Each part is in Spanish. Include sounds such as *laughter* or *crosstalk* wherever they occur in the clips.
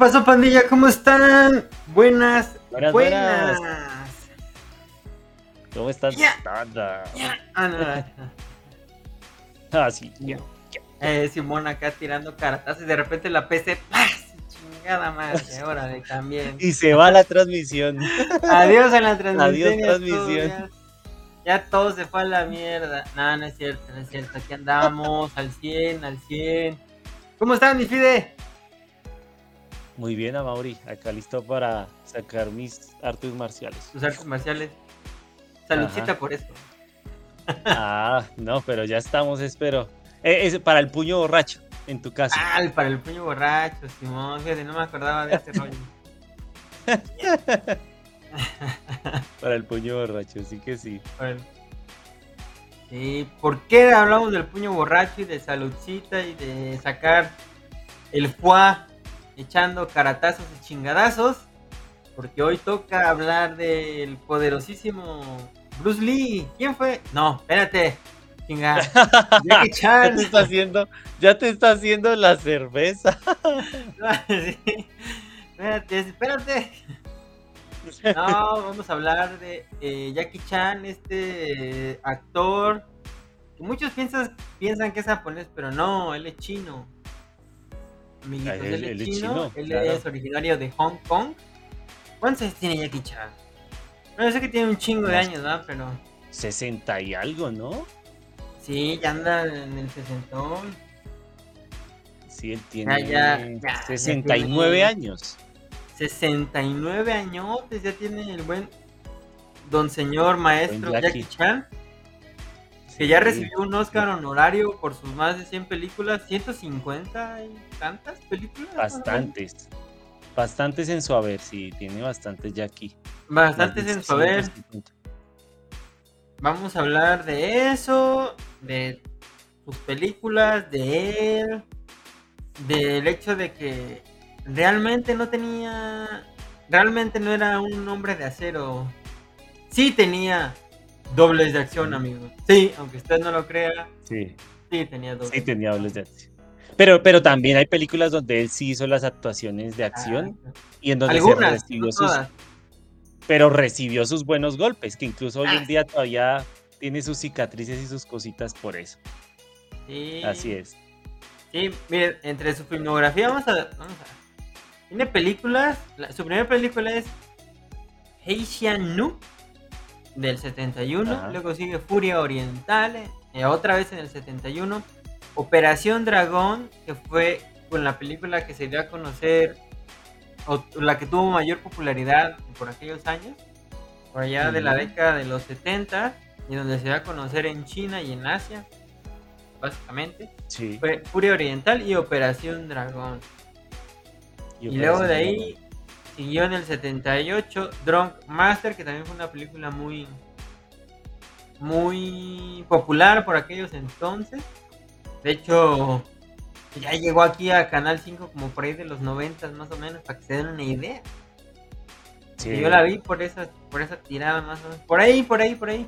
¿Qué pasó, pandilla? ¿Cómo están? Buenas, Buenas, buenas. ¿Cómo estás? Ya. Nada. Ah, no, no. *laughs* Ah, sí. ya. Eh, Simón acá tirando cartas y de repente la PC, ¡paz! Chingada madre, órale, también. *laughs* Y se va la transmisión. *laughs* Adiós en la transmisión. Adiós, transmisión. ya, ya todo se fue a la mierda. No, no es cierto, no es cierto. Aquí andamos al 100, al 100. ¿Cómo están, mi Fide? Muy bien, Amauri. Acá listo para sacar mis artes marciales. Tus artes marciales. Saludcita Ajá. por eso. Ah, no, pero ya estamos, espero. Eh, es para el puño borracho, en tu caso. Ah, para el puño borracho, Simón. Fíjate, no me acordaba de este rollo. *laughs* Para el puño borracho, sí que sí. Bueno. Sí, ¿por qué hablamos del puño borracho y de saludcita y de sacar el fuá echando caratazos y chingadazos? Porque hoy toca hablar del poderosísimo Bruce Lee. ¿Quién fue? No, espérate. Chinga. Jackie Ya Chan. *laughs* te está haciendo, ya te está haciendo la cerveza. *laughs* Sí. Espérate, espérate. No, vamos a hablar de eh, Jackie Chan, este eh, actor. que muchos piensan, piensan que es japonés, pero no, él es chino. Amiguitos, Ah, él, él- es chino, él claro. es originario de Hong Kong. ¿Cuántos años tiene Jackie Chan? No, yo sé que tiene un chingo de años, ¿no? Pero 60 y algo, ¿no? sí, ya anda en el 60. Sí, él tiene ya, ya, ya 69 tiene- años. 69 añotes ya tiene el buen don señor maestro. Jackie. Chan, que ya recibió un Oscar honorario por sus más de 100 películas, 150 y tantas películas. Bastantes. Bastantes en su haber, sí, tiene bastantes ya aquí. Bastantes en su haber. 150. Vamos a hablar de eso, de sus películas, de él, del hecho de que realmente no tenía, realmente no era un hombre de acero. Sí tenía dobles de acción, amigos. Sí, aunque usted no lo crea, Sí, sí tenía dobles. sí tenía dobles de acción. Pero, pero también hay películas donde él sí hizo las actuaciones de acción Ah, y en donde se Algunas, recibió no sus, todas. pero recibió sus buenos golpes, que incluso hoy Ah, en día todavía tiene sus cicatrices y sus cositas por eso. Sí. Así es. Sí, miren, entre su filmografía vamos a, vamos a- tiene películas, la- su primera película es Heishan Nu del 71, Ajá. luego sigue Furia Oriental, eh, otra vez en el 71, Operación Dragón, que fue con la película que se dio a conocer, o la que tuvo mayor popularidad por aquellos años, por allá de la década de los 70, y donde se dio a conocer en China y en Asia, básicamente. Sí. Fue Furia Oriental y Operación Dragón. Y, luego de ahí siguió en el 78 Drunk Master, que también fue una película muy muy popular por aquellos entonces. De hecho, ya llegó aquí a Canal 5 como por ahí de los 90 más o menos, para que se den una idea. Sí. Yo la vi por esa, por esa tirada más o menos. Por ahí, por ahí, por ahí.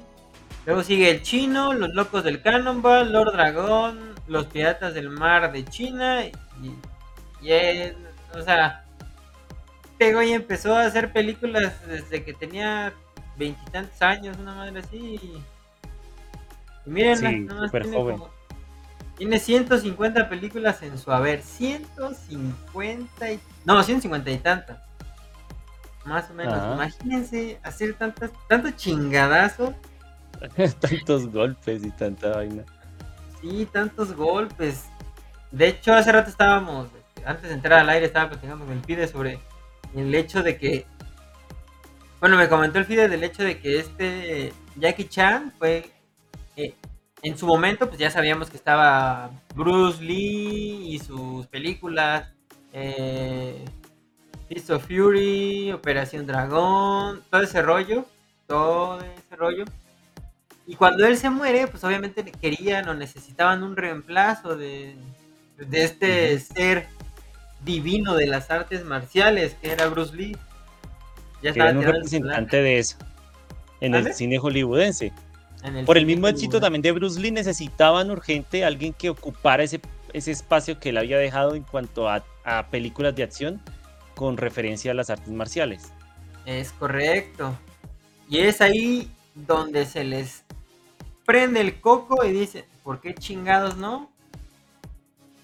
Luego sigue el chino, los locos del Cannonball, Lord Dragón, los piratas del mar de China. Y, y él, o sea, este güey empezó a hacer películas desde que tenía veintitantos años, una madre así. Y, y miren, Sí, tiene joven. como- tiene 150 películas en su haber. 150 y... No, 150 y tantas. Más o menos. Ajá. Imagínense hacer tantas, tanto chingadazo. *laughs* Tantos golpes y tanta vaina. Sí, tantos golpes. De hecho, hace rato estábamos, antes de entrar al aire, estaba platicando con el Fide sobre el hecho de que. Bueno, me comentó el Fide del hecho de que este Jackie Chan fue. eh, en su momento, pues ya sabíamos que estaba Bruce Lee y sus películas. Eh, Fist of Fury, Operación Dragón, todo ese rollo. Todo ese rollo. Y cuando él se muere, pues obviamente querían o necesitaban un reemplazo de, de este ser divino de las artes marciales, que era Bruce Lee. Ya Que era un representante de eso. En ¿Vale? el cine hollywoodense. el Por el mismo éxito también de Bruce Lee necesitaban urgente alguien que ocupara ese, ese espacio que él había dejado en cuanto a, a películas de acción con referencia a las artes marciales. Es correcto. Y es ahí donde se les prende el coco y dice, ¿por qué chingados no?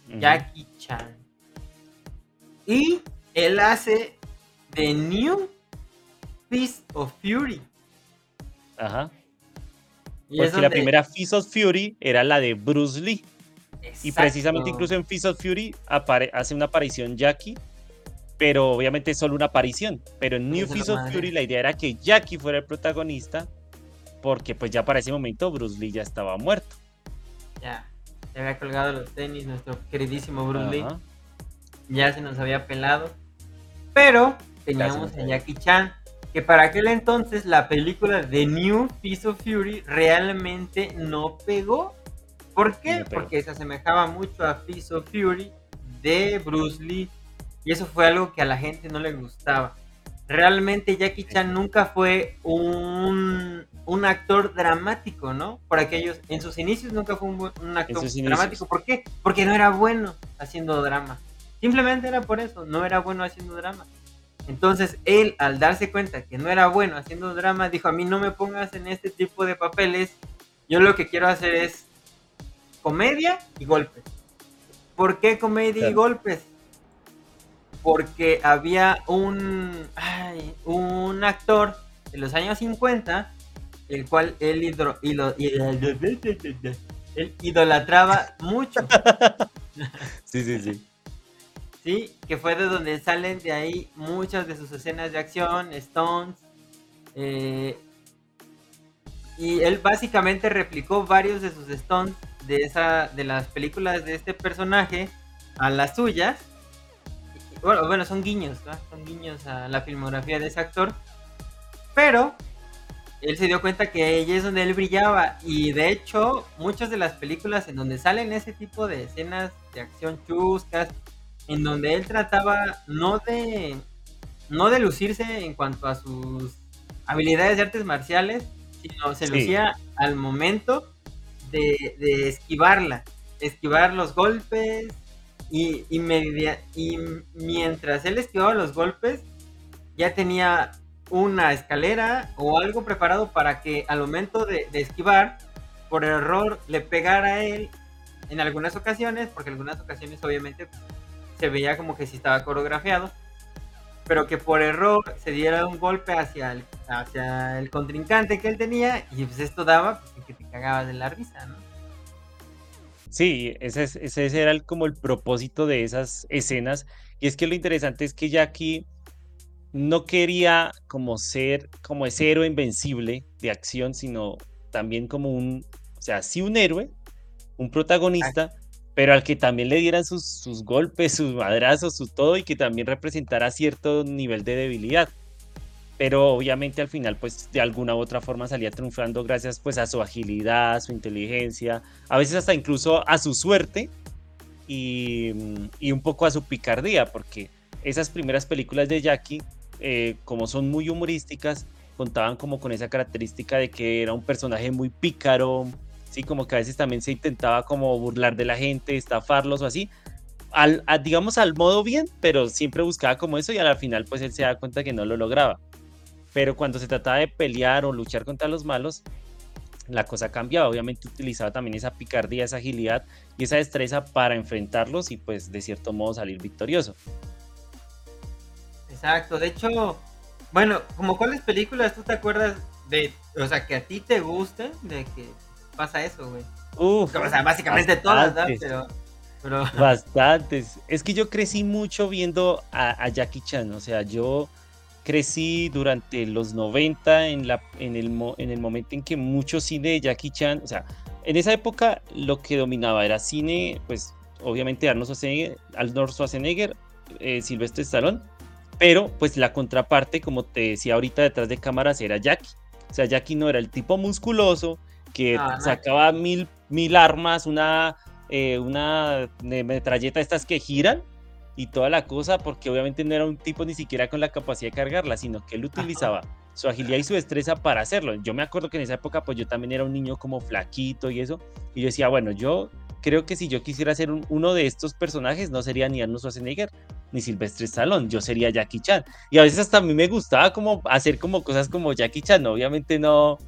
Jackie Chan. Y él hace The New Fist of Fury. Ajá. Porque la primera Fist of Fury era la de Bruce Lee. Y precisamente incluso en Fist of Fury hace una aparición Jackie, pero obviamente es solo una aparición. Pero en New Fist of Fury la idea era que Jackie fuera el protagonista, porque pues ya para ese momento Bruce Lee ya estaba muerto. Ya, se había colgado los tenis nuestro queridísimo Bruce Lee. Ya se nos había pelado. Pero teníamos a Jackie Chan, que para aquel entonces la película de New Fist of Fury realmente no pegó. ¿Por qué? Porque se asemejaba mucho a Fist of Fury de Bruce Lee. Y eso fue algo que a la gente no le gustaba. Realmente Jackie Chan nunca fue un, un actor dramático, ¿no? Por aquellos, en sus inicios nunca fue un, actor dramático. ¿Por qué? Porque no era bueno haciendo drama. Simplemente era por eso, no era bueno haciendo drama. Entonces él, al darse cuenta que no era bueno haciendo drama, dijo, a mí no me pongas en este tipo de papeles, yo lo que quiero hacer es comedia y golpes. ¿Por qué comedia y golpes? Porque había un, un actor de los años 50, el cual él, *laughs* él idolatraba mucho. sí, sí, sí. Sí, que fue de donde salen de ahí muchas de sus escenas de acción, Stones. Eh, y él básicamente replicó varios de sus Stones de, esa, de las películas de este personaje a las suyas. Bueno, bueno son guiños, son guiños a la filmografía de ese actor. Pero él se dio cuenta que ahí es donde él brillaba. Y de hecho, muchas de las películas en donde salen ese tipo de escenas de acción chuscas, en donde él trataba no de no de lucirse en cuanto a sus habilidades de artes marciales, sino se lucía al momento de, esquivarla, esquivar los golpes y, y, y mientras él esquivaba los golpes ya tenía una escalera o algo preparado para que al momento de, de esquivar por error le pegara a él en algunas ocasiones, porque en algunas ocasiones obviamente se veía como que sí estaba coreografiado, pero que por error se diera un golpe hacia el, hacia el contrincante que él tenía y pues esto daba pues, que te cagabas de la risa, ¿no? Sí, ese, ese era como el propósito de esas escenas. Y es que lo interesante es que Jackie no quería como ser como ese héroe invencible de acción, sino también como un, o sea, sí un héroe, un protagonista, pero al que también le dieran sus, sus golpes, sus madrazos, su todo y que también representara cierto nivel de debilidad. Pero obviamente al final pues de alguna u otra forma salía triunfando gracias pues a su agilidad, a su inteligencia, a veces hasta incluso a su suerte y, y un poco a su picardía, porque esas primeras películas de Jackie, eh, como son muy humorísticas, contaban como con esa característica de que era un personaje muy pícaro, sí, como que a veces también se intentaba como burlar de la gente, estafarlos o así, al, digamos al modo bien, pero siempre buscaba como eso y al final pues él se da cuenta que no lo lograba. Pero cuando se trataba de pelear o luchar contra los malos, la cosa cambiaba. Obviamente utilizaba también esa picardía, esa agilidad y esa destreza para enfrentarlos y pues de cierto modo salir victorioso. Exacto, de hecho, bueno, como cuáles películas tú te acuerdas de, o sea, que a ti te gusten, de que pasa eso, güey. Uf, o sea, básicamente todas, ¿no? Pero, *laughs* Bastantes. Es que yo crecí mucho viendo a, Jackie Chan, o sea, yo crecí durante los 90 en, la, en, el, en el momento en que mucho cine de Jackie Chan, o sea, en esa época lo que dominaba era cine, pues obviamente Arnold Schwarzenegger, Arnold Schwarzenegger eh, Silvestre Stallone, pero pues la contraparte, como te decía ahorita detrás de cámaras, era Jackie. O sea, Jackie no era el tipo musculoso, que ah, sacaba mil, mil armas, una, eh, una metralleta estas que giran y toda la cosa, porque obviamente no era un tipo ni siquiera con la capacidad de cargarla, sino que él utilizaba su agilidad y su destreza para hacerlo. Yo me acuerdo que en esa época, pues yo también era un niño como flaquito y eso, y yo decía, bueno, yo creo que si yo quisiera ser uno de estos personajes, no sería ni Arnold Schwarzenegger, ni Silvestre Stallone, yo sería Jackie Chan. Y a veces hasta a mí me gustaba como hacer como cosas como Jackie Chan, obviamente no,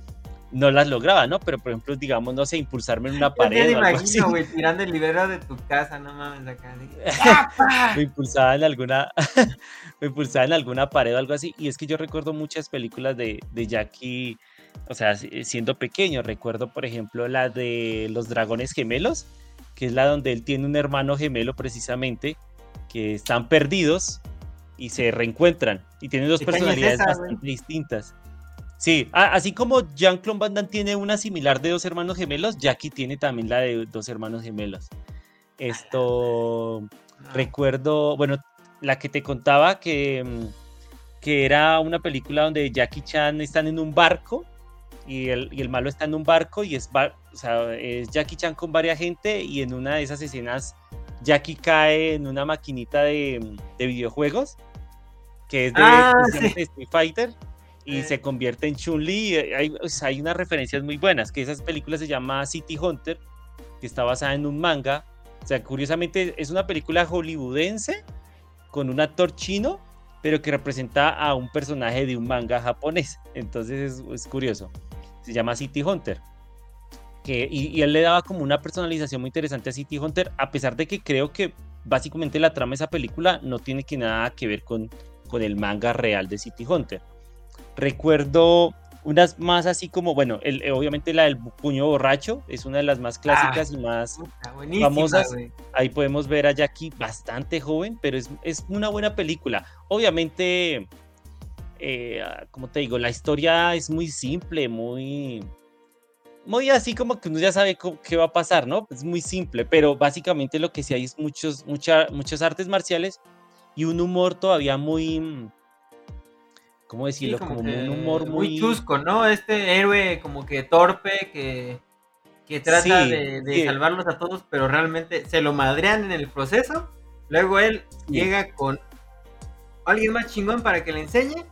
no las lograba, ¿no? Pero por ejemplo, digamos, no sé, impulsarme en una pared. Yo me imagino, güey, tirando el libero de tu casa, no mames, acá. *laughs* me impulsaba en alguna, *laughs* me impulsaba en alguna pared o algo así. Y es que yo recuerdo muchas películas de, de Jackie, o sea, siendo pequeño. Recuerdo, por ejemplo, la de los dragones gemelos, que es la donde él tiene un hermano gemelo precisamente, que están perdidos y se reencuentran y tienen dos personalidades bastante distintas. Sí, así como Jean-Claude Van Damme tiene una similar de dos hermanos gemelos, Jackie tiene también la de dos hermanos gemelos. Esto ah. recuerdo, bueno, la que te contaba que, mm, que era una película donde Jackie Chan están en un barco y el, y el malo está en un barco y es, o sea, es Jackie Chan con varias gente y en una de esas escenas Jackie cae en una maquinita de, de videojuegos que es de, ah, Street Fighter y se convierte en Chun-Li. Hay, hay unas referencias muy buenas, que esas películas se llama City Hunter, que está basada en un manga. O sea, curiosamente es una película hollywoodense con un actor chino, pero que representa a un personaje de un manga japonés. Entonces es, curioso. Se llama City Hunter. Que, y, y, él le daba como una personalización muy interesante a City Hunter, a pesar de que creo que básicamente la trama de esa película no tiene que nada que ver con, con el manga real de City Hunter. Recuerdo unas más así como, bueno, el, eh, obviamente la del puño borracho es una de las más clásicas y ah, más famosas. Ahí podemos ver a Jackie bastante joven, pero es, una buena película. Obviamente, eh, como te digo, la historia es muy simple, muy, muy así como que uno ya sabe qué va a pasar, ¿no? Es muy simple, pero básicamente lo que sí hay es muchos, mucha, muchas artes marciales y un humor todavía muy ¿cómo decirlo? como, un humor muy... Muy chusco, ¿no? Este héroe como que torpe, que, que trata de, salvarlos a todos, pero realmente se lo madrean en el proceso. Luego él llega con alguien más chingón para que le enseñe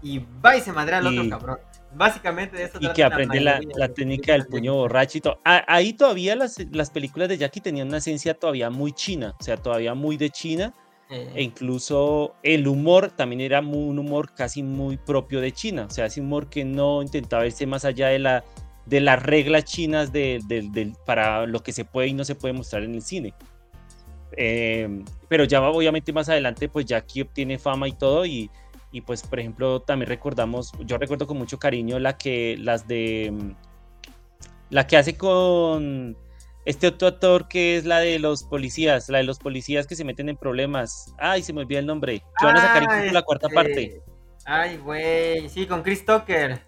y va y se madrea al otro cabrón. Básicamente de eso Y que aprende la, técnica del puño borrachito. Ahí todavía las, las películas de Jackie tenían una esencia todavía muy china, o sea, todavía muy de China e incluso el humor también era un humor casi muy propio de China, o sea, ese humor que no intentaba irse más allá de, la, de las reglas chinas de, para lo que se puede y no se puede mostrar en el cine. Em, pero ya obviamente más adelante pues ya aquí obtiene fama y todo y, y, pues por ejemplo también recordamos, yo recuerdo con mucho cariño la que, las de, la que hace con este otro actor que es la de los policías, la de los policías que se meten en problemas. Ay, se me olvidó el nombre. Que van a sacar incluso la cuarta este, parte. Ay, güey. Sí, con Chris Tucker.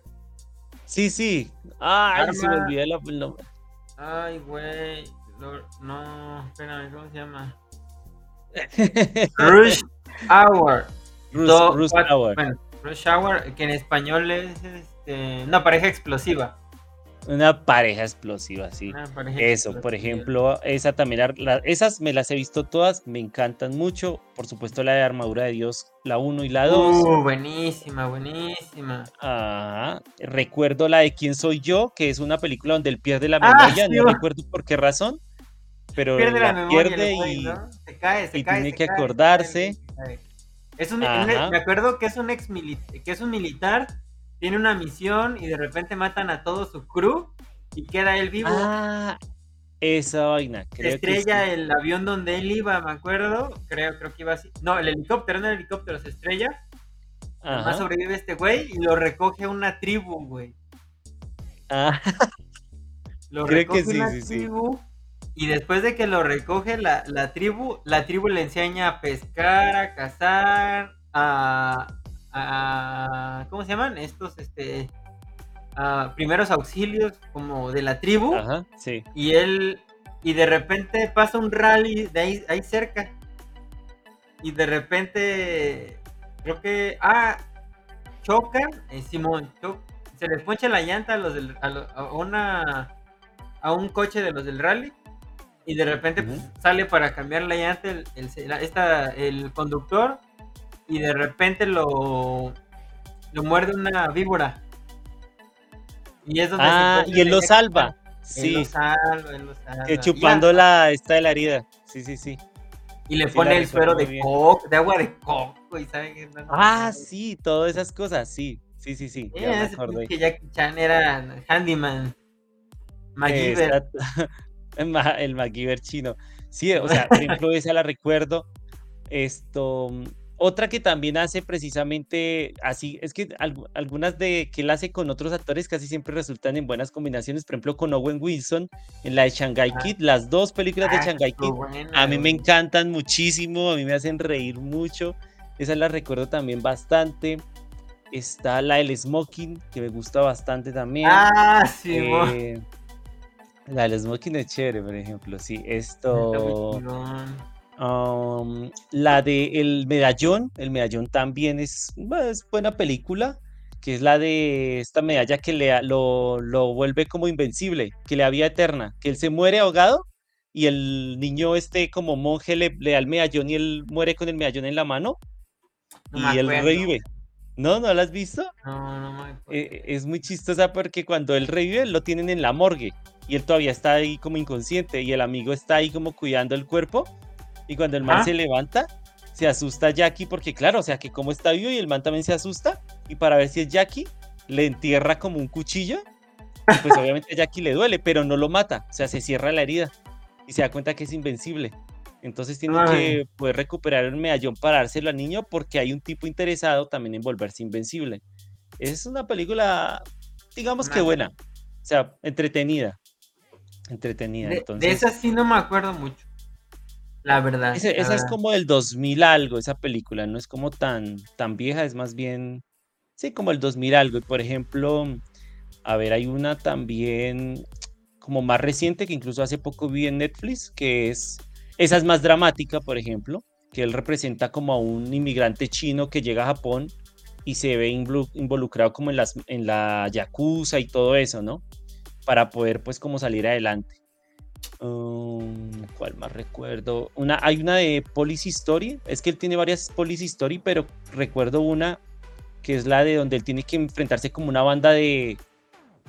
Sí, sí. Ay, se me olvidó el nombre. Ay, güey. No, espérame, ¿cómo se llama? *laughs* Rush Hour. Rush, Hour. Bueno, Rush Hour, que en español es este, una pareja explosiva. Una pareja explosiva, sí. Eso, por ejemplo, esa también, esas me las he visto todas, me encantan mucho. Por supuesto, la de Armadura de Dios, la 1 y la 2. Uh, buenísima, buenísima. Ah, recuerdo la de ¿Quién soy yo? Que es una película donde él pierde la ah, memoria, no recuerdo por qué razón, pero pierde la, pierde y, se cae, se cae, tiene que acordarse. Es un, me acuerdo que es un ex que es un militar tiene una misión y de repente matan a todo su crew y queda él vivo. Ah, esa vaina. Creo se estrella el avión donde él iba, me acuerdo. Creo, creo que iba así. No, el helicóptero, no el helicóptero, se estrella. Además sobrevive este güey y lo recoge una tribu, güey. Ah. Lo creo recoge que sí, una sí, tribu. Y después de que lo recoge la, la tribu, la tribu le enseña a pescar, a cazar, a, ¿cómo se llaman? Estos, este, primeros auxilios como de la tribu. Ajá, sí. Y él, y de repente pasa un rally de ahí, ahí cerca. Y de repente, creo que, ah, chocan, eh, Simón, se les poncha la llanta a los del, a, una, a un coche de los del rally. Y de repente pues, sale para cambiar la llanta el, el conductor y de repente lo, lo muerde una víbora. Y es donde ah, y él lo salva. Sí. Él lo salva, él lo salva. Que chupando la esta de la herida. Sí, sí, sí. Y le Sí, pone el suero de coco, de agua de coco, y sabe que no- Ah, sí, todas esas cosas, sí. Sí, sí, sí, ya me acordé. pinche Jackie Chan era handyman. MacGyver. *laughs* El ma- El MacGyver chino. Sí, o sea, *laughs* por ejemplo, esa la recuerdo. Esto, otra que también hace precisamente así, es que algu- algunas de que él hace con otros actores casi siempre resultan en buenas combinaciones. Por ejemplo, con Owen Wilson en la de Shanghai Ah. Kid, las dos películas de Ah, Shanghai Kid a mí me encantan muchísimo, a mí me hacen reír mucho. Esa la recuerdo también bastante. Está la del Smoking, que me gusta bastante también. Ah, sí. Eh, la del Smoking es chévere, por ejemplo. Sí, muy esto. Um, la de El Medallón. El Medallón también es, es buena película. Que es la de esta medalla que le, lo, lo vuelve como invencible, que le vida eterna, que él se muere ahogado y el niño este como monje le, le da el medallón y él muere con el medallón en la mano No y él revive. ¿No? ¿No la has visto? No, no me acuerdo. eh, es muy chistosa porque cuando él revive lo tienen en la morgue y él todavía está ahí como inconsciente y el amigo está ahí como cuidando el cuerpo y cuando el man se levanta se asusta Jackie porque claro, o sea que como está vivo y el man también se asusta y para ver si es Jackie le entierra como un cuchillo y pues *laughs* obviamente a Jackie le duele pero no lo mata, o sea se cierra la herida y se da cuenta que es invencible. Entonces tiene Ay. que poder recuperar el medallón para dárselo al niño porque hay un tipo interesado también en volverse invencible. Es una película, digamos que buena, o sea, entretenida. Entretenida, De, de entonces. esa sí no me acuerdo mucho. La verdad. ese- la esa es como del 2000 algo, esa película, no es como tan, tan vieja, es más bien, sí, como el 2000 algo. Y por ejemplo, a ver, hay una también como más reciente que incluso hace poco vi en Netflix, que es, esa es más dramática, por ejemplo, que él representa como a un inmigrante chino que llega a Japón y se ve involu- involucrado como en, las, en la yakuza y todo eso, ¿no? Para poder pues como salir adelante. Um, ¿Cuál más recuerdo? Una, hay una de Police Story, es que él tiene varias Police Story, pero recuerdo una que es la de donde él tiene que enfrentarse como una banda de,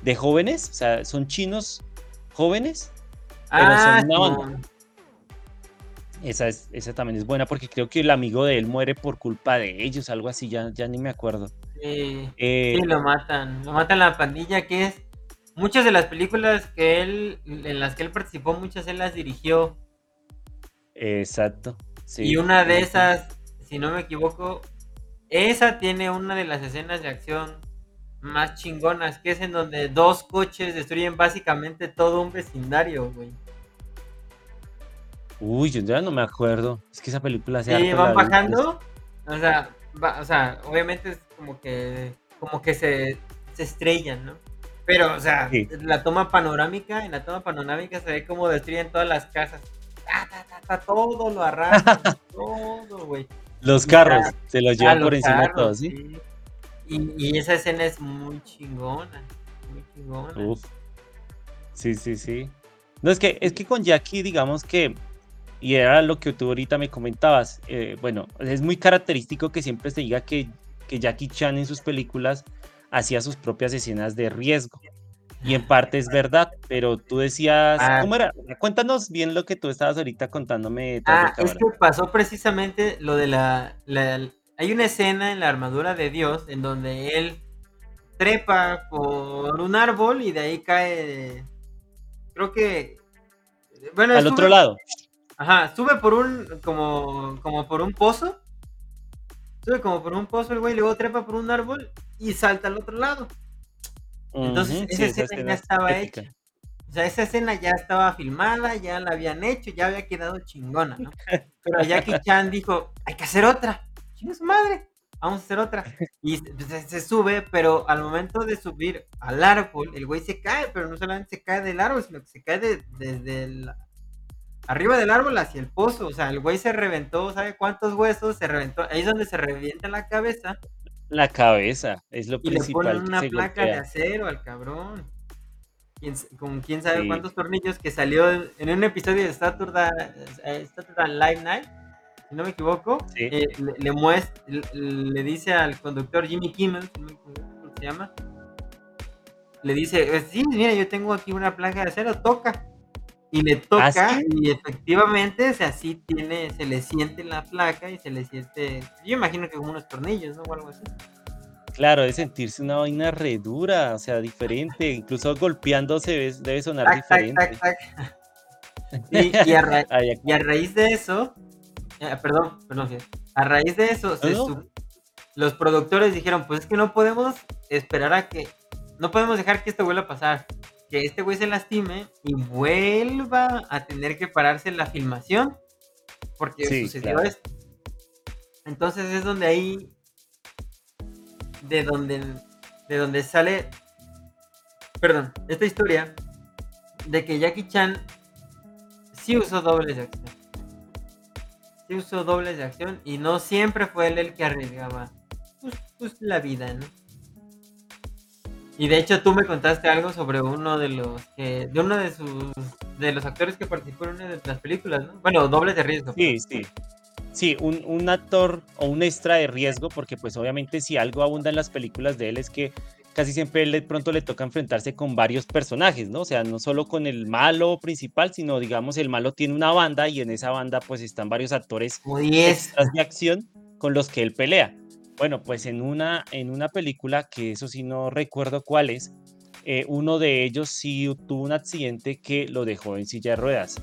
de jóvenes, o sea, son chinos jóvenes, pero Ah, son una banda. Esa, es, esa también es buena porque creo que el amigo de él muere por culpa de ellos, algo así, ya, ya ni me acuerdo. Sí, Eh, sí, lo matan. Lo matan la pandilla, que es. Muchas de las películas que él. En las que él participó, muchas él las dirigió. exacto. sí, y una de esas, si no me equivoco, esa tiene una de las escenas de acción más chingonas, que es en donde dos coches destruyen básicamente todo un vecindario, güey. Uy, yo ya no me acuerdo. Es que esa película hace Sí, van bajando. O sea, va- o sea, obviamente es como que como que se, se estrellan, ¿no? Pero, o sea, Sí. la toma panorámica, en la toma panorámica se ve como destruyen todas las casas. Ta, ta, ta, ta, todo lo arrastran, *laughs* todo, güey. Los carros se los llevan por encima de carros, todos, ¿sí? sí. Y, y esa escena es muy chingona, muy chingona. Uf. Sí, sí, sí. No, es que, es que con Jackie, digamos que, y era lo que tú ahorita me comentabas, eh, bueno, es muy característico que siempre se diga que, que Jackie Chan en sus películas hacía sus propias escenas de riesgo. Y en parte es verdad, pero tú decías, Ah. ¿cómo era? Cuéntanos bien lo que tú estabas ahorita contándome Ah, es que pasó precisamente lo de la, la- Hay una escena en la armadura de Dios en donde él trepa por un árbol y de ahí cae. Creo que. Bueno, Al sube- otro lado. Ajá, sube por un. Como, como por un pozo. Sube como por un pozo el güey, luego trepa por un árbol y salta al otro lado. Entonces, esa sí, escena ya escena estaba hecha. O sea, esa escena ya estaba filmada, ya la habían hecho, ya había quedado chingona, ¿no? Pero Jackie *laughs* Chan dijo, hay que hacer otra. Chinga su madre, vamos a hacer otra. Y se, se- se sube, pero al momento de subir al árbol, el güey se cae, pero no solamente se cae del árbol, sino que se cae de- desde el- arriba del árbol hacia el pozo. O sea, el güey se reventó, ¿sabe cuántos huesos? Se reventó, ahí es donde se revienta la cabeza La cabeza es lo y le principal ponen que una se placa de acero al cabrón. Quién con quién sabe Sí. cuántos tornillos que salió en en un episodio de Saturday, eh, Saturday Live Night, si no me equivoco, Sí. eh, le, le muest- le, le dice al conductor Jimmy Kimmel, ¿cómo se llama? Le dice, eh, sí, mira, yo tengo aquí una placa de acero, toca. Y le ¿Ah, toca y efectivamente, o sea, sí tiene, se le siente la placa y se le siente, yo imagino que como unos tornillos, ¿no? O algo así. Claro, de sentirse una vaina re dura, o sea, diferente, incluso golpeándose debe sonar diferente. y, a raíz de eso, eh, perdón, perdón, a raíz de eso, los productores dijeron, pues es que no podemos esperar a que, no podemos dejar que esto vuelva a pasar, que este güey se lastime y vuelva a tener que pararse la filmación, porque sucedió esto. Entonces es donde ahí de donde, de donde sale, perdón, esta historia de que Jackie Chan sí usó dobles de acción. Sí usó dobles de acción y no siempre fue él el que arriesgaba pues, pues, la vida, ¿no? Y de hecho tú me contaste algo sobre uno de los que, de uno de sus, de los actores que participó en una de las películas, ¿no? Bueno, dobles de riesgo. Sí, sí. Sí, un, un, actor o un extra de riesgo, porque pues obviamente si algo abunda en las películas de él es que casi siempre de pronto le toca enfrentarse con varios personajes, ¿no? O sea, no solo con el malo principal, sino digamos el malo tiene una banda y en esa banda pues están varios actores extras de acción con los que él pelea. Bueno, pues en una, en una película, que eso sí no recuerdo cuál es, eh, uno de ellos sí tuvo un accidente que lo dejó en silla de ruedas.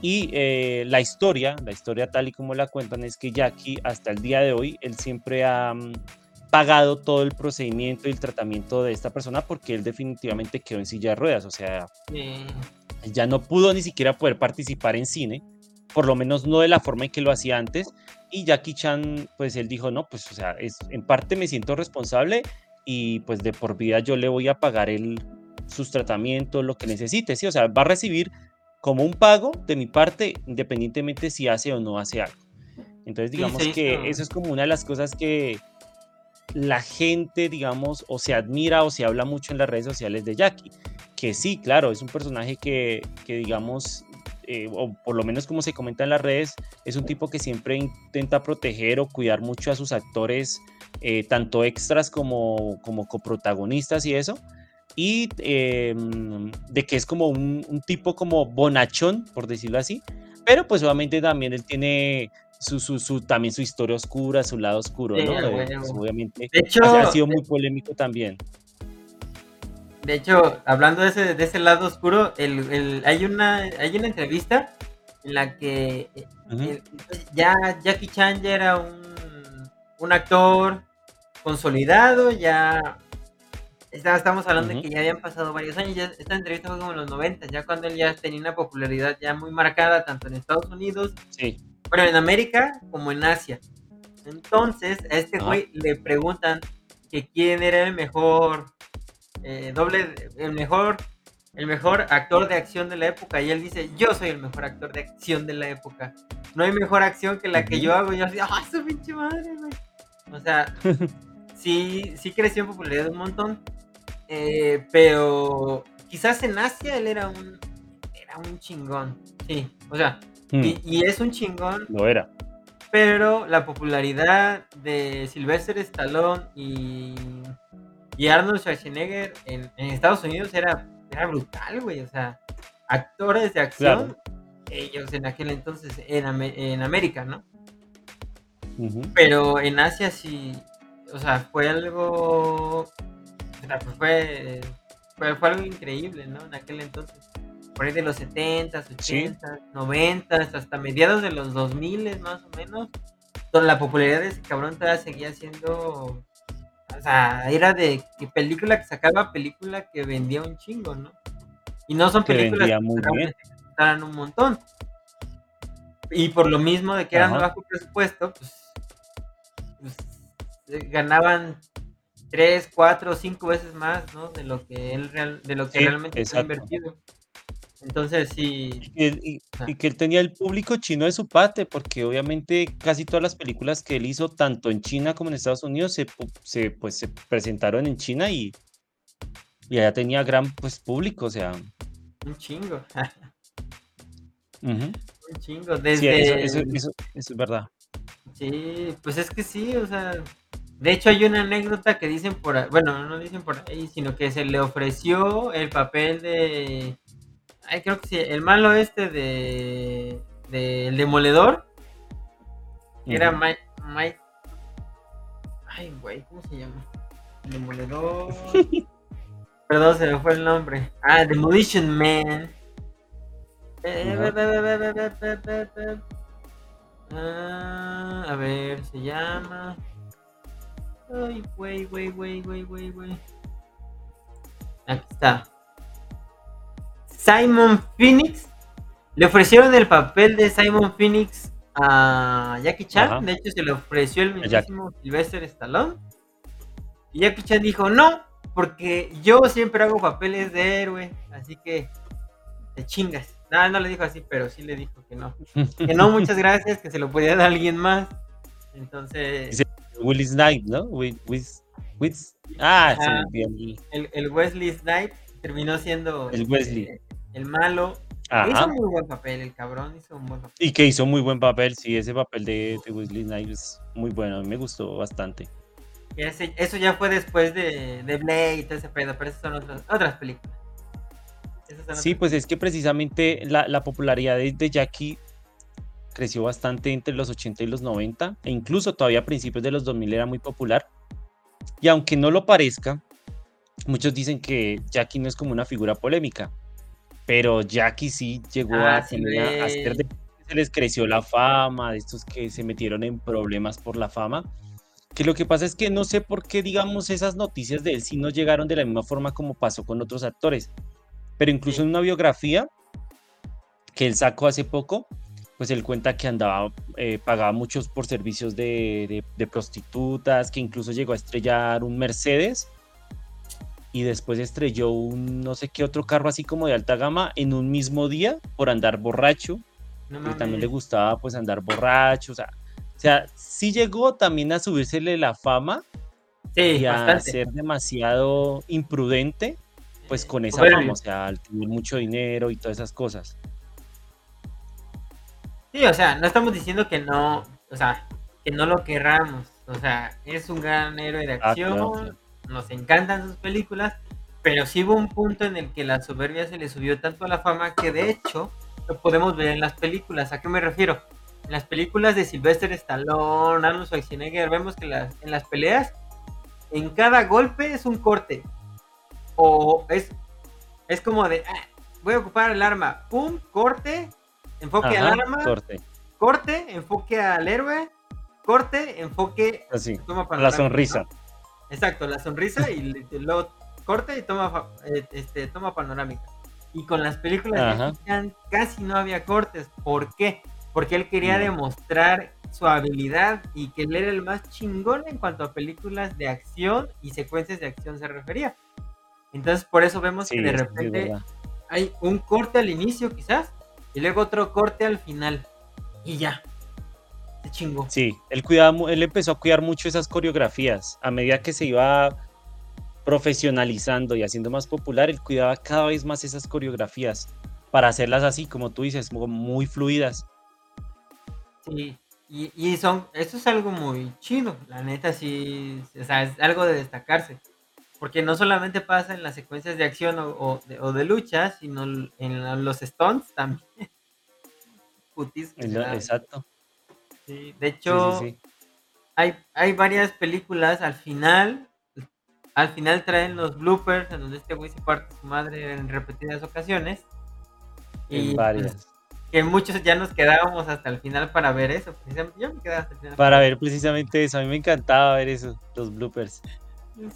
Y eh, la historia, la historia tal y como la cuentan, es que Jackie hasta el día de hoy, él siempre ha mm, pagado todo el procedimiento y el tratamiento de esta persona porque él definitivamente quedó en silla de ruedas, o sea, ya no pudo ni siquiera poder participar en cine, por lo menos no de la forma en que lo hacía antes. Y Jackie Chan, pues él dijo, no, pues o sea, es, en parte me siento responsable y pues de por vida yo le voy a pagar el, sus tratamientos, lo que necesite, sí, o sea, va a recibir como un pago de mi parte, independientemente si hace o no hace algo. Entonces, digamos que eso es como una de las cosas que la gente, digamos, o se admira o se habla mucho en las redes sociales de Jackie. Que sí, claro, es un personaje que, que digamos, eh, o por lo menos como se comenta en las redes, es un tipo que siempre intenta proteger o cuidar mucho a sus actores, eh, tanto extras como, como coprotagonistas y eso y em, de que es como un, tipo como bonachón, por decirlo así, pero pues obviamente también él tiene su, su, su también su historia oscura, su lado oscuro, ¿no? Pues, obviamente de hecho, ha sido muy polémico también. De hecho, hablando de ese, de ese lado oscuro, el, el, hay, una, hay una entrevista en la que eh, ya Jackie Chan ya era un, un actor consolidado, ya estamos hablando de que ya habían pasado varios años, esta entrevista fue como en los 90, ya cuando él ya tenía una popularidad ya muy marcada, tanto en Estados Unidos, bueno, en América como en Asia. Entonces, a este güey le preguntan que quién era el mejor eh, doble, el mejor, el mejor actor de acción de la época, y él dice, yo soy el mejor actor de acción de la época. No hay mejor acción que la que yo hago. Y yo así, ¡ah, su pinche madre, güey! O sea, *laughs* sí, sí creció en popularidad un montón. Eh, pero quizás en Asia él era un, era un chingón. Sí, o sea, hmm. y, es un chingón. Lo era. Pero la popularidad de Sylvester Stallone y, y Arnold Schwarzenegger en, Estados Unidos era, era brutal, güey. O sea, actores de acción, ellos en aquel entonces en, en América, ¿no? Pero en Asia sí, o sea, fue algo pues fue, fue, algo increíble, ¿no? En aquel entonces. Por ahí de los 70, 80, 90, hasta mediados de los 2000 más o menos. La popularidad de ese cabrón todavía seguía siendo. O sea, era de que película que sacaba película que vendía un chingo, ¿no? Y no son películas que, muy que un montón. Y por lo mismo de que eran de bajo presupuesto, pues, pues eh, ganaban tres, cuatro, cinco veces más, ¿no? De lo que él real, de lo que realmente ha invertido. Entonces sí. Y, que él tenía el público chino de su parte, porque obviamente casi todas las películas que él hizo, tanto en China como en Estados Unidos, se, se pues, se presentaron en China y, y allá tenía gran pues público, o sea. Un chingo. *laughs* Un chingo. Desde... Sí, eso, eso, eso es verdad. Sí, pues es que sí, o sea, de hecho, hay una anécdota que dicen por ahí, bueno, no dicen por ahí, sino que se le ofreció el papel de, Ay, creo que sí, el malo este de, El Demoledor. Era Mike, Ay, güey, ¿cómo se llama? Demoledor. *laughs* Perdón, se me fue el nombre. Ah, Demolition Man. Ah, a ver, se llama. Ay, güey, güey, güey, güey, güey, güey. Aquí está. Simon Phoenix. Le ofrecieron el papel de Simon Phoenix a Jackie Chan. Ajá. De hecho, se le ofreció el mismísimo Sylvester Stallone. Y Jackie Chan dijo, no, porque yo siempre hago papeles de héroe. Así que te chingas. No, no le dijo así, pero sí le dijo que no. *laughs* Que no, muchas gracias, que se lo podía dar a alguien más. Entonces, Willy Snipe, ¿no? With, with, with- ah, se me el- el, Wesley Snipes terminó siendo El este, Wesley. El malo. Hizo muy buen papel, el cabrón hizo un buen papel. Y que hizo muy buen papel, sí, ese papel de, de Wesley Snipes es muy bueno, a mí me gustó bastante. Y ese- eso ya fue después de, de Blade y todo ese pedo, pero esas son otras, otras películas. Esas son Sí, otras- pues es que precisamente la, la popularidad de, de Jackie creció bastante entre los 80 y los 90, e incluso todavía a principios de los 2000 era muy popular. Y aunque no lo parezca, muchos dicen que Jackie no es como una figura polémica, pero Jackie sí llegó Ah, a, sí, a ser de se les creció la fama, de estos que se metieron en problemas por la fama. Que lo que pasa es que no sé por qué, digamos, esas noticias de él sí no llegaron de la misma forma como pasó con otros actores. Pero incluso Sí. en una biografía que él sacó hace poco, pues él cuenta que andaba, eh, pagaba muchos por servicios de, de- de prostitutas, que incluso llegó a estrellar un Mercedes y después estrelló un no sé qué otro carro así como de alta gama en un mismo día por andar borracho no que también le gustaba pues andar borracho, o sea, o sea, sí llegó también a subírsele la fama Sí, y a bastante. ser demasiado imprudente pues con esa fama, o sea, al tener mucho dinero y todas esas cosas. Sí, o sea, no estamos diciendo que no, o sea, que no lo querramos. O sea, es un gran héroe de Ah, acción, claro, claro. Nos encantan sus películas, pero sí hubo un punto en el que la soberbia se le subió tanto a la fama que de hecho lo podemos ver en las películas. ¿A qué me refiero? En las películas de Sylvester Stallone, Arnold Schwarzenegger, vemos que las, en las peleas, en cada golpe es un corte. O es, es como de, "Ah, voy a ocupar el arma, pum, corte, enfoque Ajá, al arma, corte, corte, enfoque al héroe, corte, enfoque, así, toma la sonrisa. Exacto, la sonrisa y luego corte y toma, eh, este, toma panorámica. Y con las películas de Chan casi no había cortes. ¿Por qué? Porque él quería No. demostrar su habilidad y que él era el más chingón en cuanto a películas de acción y secuencias de acción se refería. Entonces por eso vemos Sí, que de repente hay un corte al inicio quizás y luego otro corte al final y ya se chingó Sí, él, cuidaba, él empezó a cuidar mucho esas coreografías. A medida que se iba profesionalizando y haciendo más popular, él cuidaba cada vez más esas coreografías para hacerlas así, como tú dices, muy fluidas. sí y, y son eso es algo muy chido la neta sí o sea es algo de destacarse porque no solamente pasa en las secuencias de acción o, o de, o de lucha sino en los stunts también *laughs* Putis. Exacto. Sí, de hecho sí, sí. hay, hay varias películas al final. Al final traen los bloopers en donde este güey se parte su madre en repetidas ocasiones. En Y varias. pues, que muchos ya nos quedábamos hasta el final para ver eso. Yo me quedaba hasta el final. Para ver precisamente eso. A mí me encantaba ver eso, los bloopers.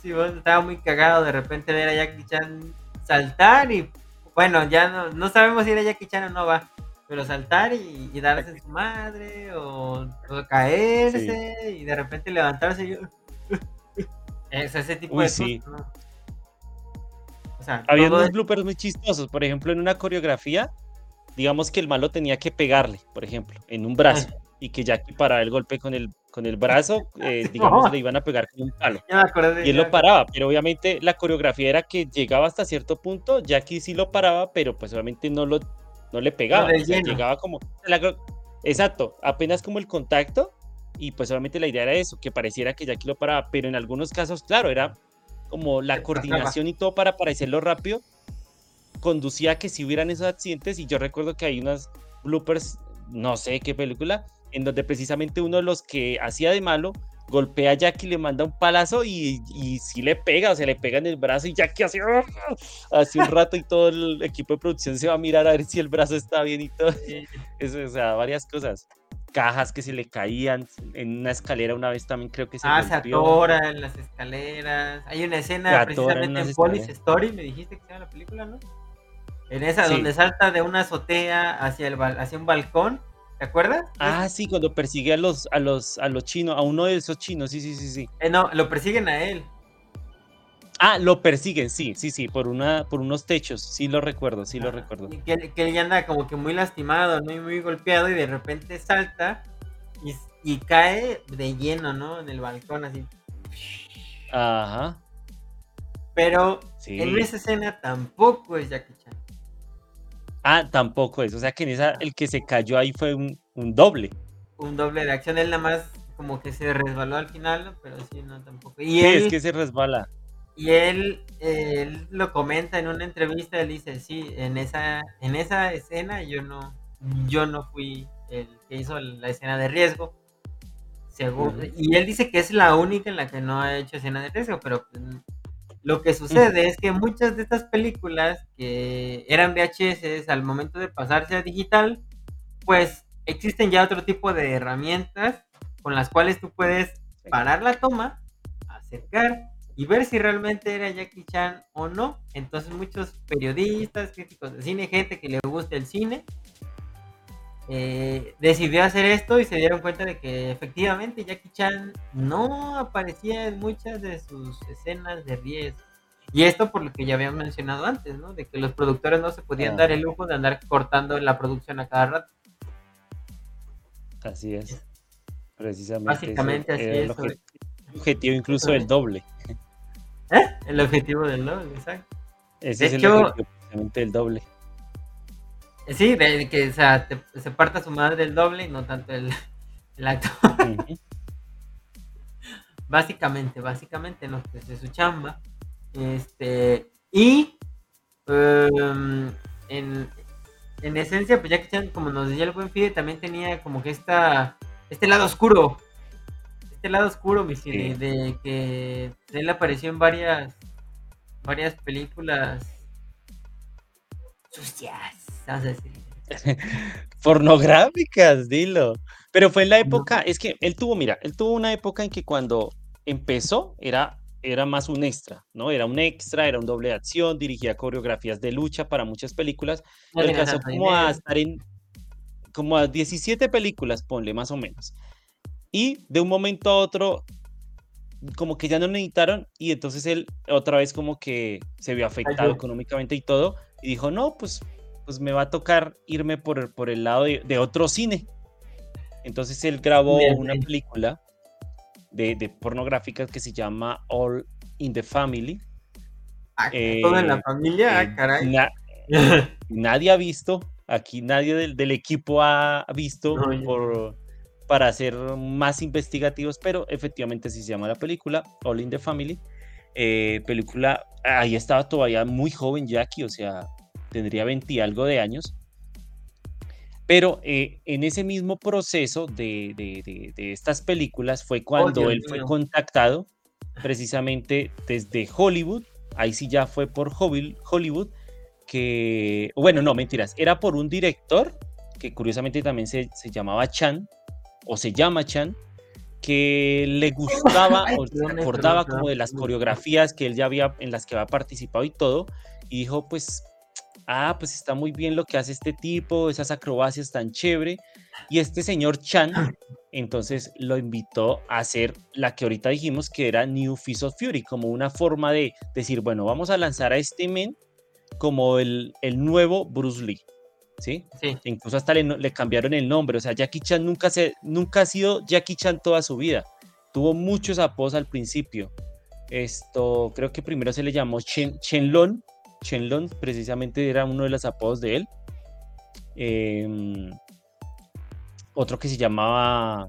Sí, bueno, estaba muy cagado de repente ver a Jackie Chan saltar y bueno, ya no, no sabemos si era Jackie Chan o no va. Pero saltar y, y darse en su madre o, o caerse y de repente levantarse yo... *laughs* Es ese tipo Uy, de sí. cosas, ¿no? O sea, Había unos es- bloopers muy chistosos. Por ejemplo, en una coreografía, digamos que el malo tenía que pegarle, por ejemplo, en un brazo. Y que Jackie paraba el golpe con el, con el brazo, eh, *laughs* digamos, le iban a pegar con un palo. acordé Y él lo paraba, pero obviamente la coreografía era que llegaba hasta cierto punto, Jackie sí lo paraba, pero pues obviamente no lo no le pegaba, o sea, llegaba como exacto, apenas como el contacto y pues obviamente la idea era eso, que pareciera que Jackie lo paraba, pero en algunos casos, claro, era como la coordinación y todo para parecerlo rápido conducía a que si hubieran esos accidentes y yo recuerdo que hay unas bloopers, no sé qué película, en donde precisamente uno de los que hacía de malo golpea a Jackie, le manda un palazo y, y si le pega, o sea, le pega en el brazo y Jackie hace, *laughs* hace un rato y todo el equipo de producción se va a mirar a ver si el brazo está bien y todo. *laughs* Eso, o sea, varias cosas. Cajas que se le caían en una escalera una vez también creo que se Ah, se atora en las escaleras. Hay una escena precisamente en, Police Story, me dijiste que se llama la película, ¿no? En esa donde salta de una azotea hacia, el, hacia un balcón ¿Te acuerdas? Ah, sí, cuando persigue a los, a los, a los chinos, a uno de esos chinos, sí, sí, sí, sí. Eh, no, lo persiguen a él. Ah, lo persiguen, sí, sí, sí, por una, por unos techos, sí lo recuerdo, sí lo recuerdo. que, que, él ya anda como que muy lastimado, ¿no? Y muy golpeado, y de repente salta y, cae de lleno, ¿no? En el balcón, así. Ajá. Pero en esa escena tampoco es Jackie. Ah, tampoco es. O sea que en esa el que se cayó ahí fue un, doble. Un doble de acción. Él nada más como que se resbaló al final, pero sí, no tampoco. Y él, es que se resbala. Y él, él lo comenta en una entrevista, él dice, sí, en esa, en esa escena yo no, yo no fui el que hizo la escena de riesgo. Según, Y él dice que es la única en la que no ha hecho escena de riesgo, pero lo que sucede es que muchas de estas películas que eran VHS al momento de pasarse a digital, pues existen ya otro tipo de herramientas con las cuales tú puedes parar la toma, acercar y ver si realmente era Jackie Chan o no. Entonces muchos periodistas, críticos de cine, gente que le gusta el cine, eh, decidió hacer esto y se dieron cuenta de que efectivamente Jackie Chan no aparecía en muchas de sus escenas de riesgo. Y esto por lo que ya habíamos mencionado antes, ¿no? De que los productores no se podían dar el lujo de andar cortando la producción a cada rato. Así es. Precisamente. Básicamente así es. El objetivo, incluso del doble. ¿Eh? El objetivo del doble, exacto. Ese es el objetivo precisamente del doble. Sí, de que o sea, se parta su madre el doble y no tanto el, *laughs* el acto. *laughs* básicamente, básicamente, no, pues es su chamba. Este, y em, en, en, esencia, pues ya que como nos decía el buen Fide, también tenía como que esta, este lado oscuro. Este lado oscuro, mi de que él apareció en varias, varias películas sucias *laughs* Pornográficas, dilo. Pero fue en la época, es que él tuvo, mira, él tuvo una época en que cuando empezó era, era más un extra, ¿no? Era un extra, era un doble de acción, dirigía coreografías de lucha para muchas películas. No alcanzó como a estar en como a 17 películas, ponle más o menos. Y de un momento a otro, como que ya no necesitaron y entonces él otra vez como que se vio afectado económicamente y todo y dijo, no, pues pues me va a tocar irme por, por el lado de, otro cine. Entonces él grabó una película de, de, pornográfica que se llama All in the Family. Ah, ¿Todo en la eh, familia? Ah, caray. *laughs* nadie ha visto, aquí nadie del, equipo ha visto por, para ser más investigativos, pero efectivamente sí se llama la película, All in the Family. Eh, película, ahí estaba todavía muy joven Jackie, o sea, tendría 20 y algo de años. Pero eh, en ese mismo proceso de, de, estas películas fue cuando él fue contactado precisamente desde Hollywood, ahí sí ya fue por Hollywood, que, bueno, no, mentiras, era por un director que curiosamente también se, se llamaba Chan, o se llama Chan, que le *laughs* gustaba o se acordaba como de las coreografías que él ya había, en las que había participado y todo, y dijo, pues ah, pues está muy bien lo que hace este tipo, esas acrobacias tan chévere. Y este señor Chan, entonces lo invitó a hacer la que ahorita dijimos que era New Fist of Fury, como una forma de decir, bueno, vamos a lanzar a este men como el, el nuevo Bruce Lee. ¿Sí? sí. Incluso hasta le, le, cambiaron el nombre. O sea, Jackie Chan nunca, se, nunca ha sido Jackie Chan toda su vida. Tuvo muchos apodos al principio. Esto, creo que primero se le llamó Chen, Lon Chenlong precisamente era uno de los apodos de él. Em, otro que se llamaba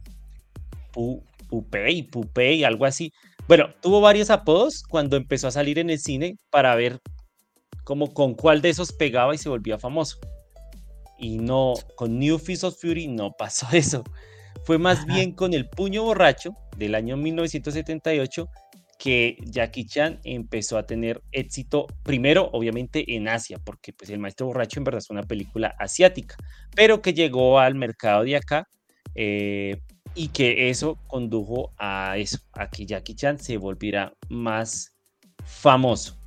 Pupei, Pupei, algo así. Bueno, tuvo varios apodos cuando empezó a salir en el cine para ver como con cuál de esos pegaba y se volvía famoso. Y no, con New Fist of Fury no pasó *laughs* eso. Fue más bien con El Puño Borracho del año 1978 que Jackie Chan empezó a tener éxito primero obviamente en Asia, porque pues El Maestro Borracho en verdad es una película asiática, pero que llegó al mercado de acá eh, y que eso condujo a eso, a que Jackie Chan se volviera más famoso.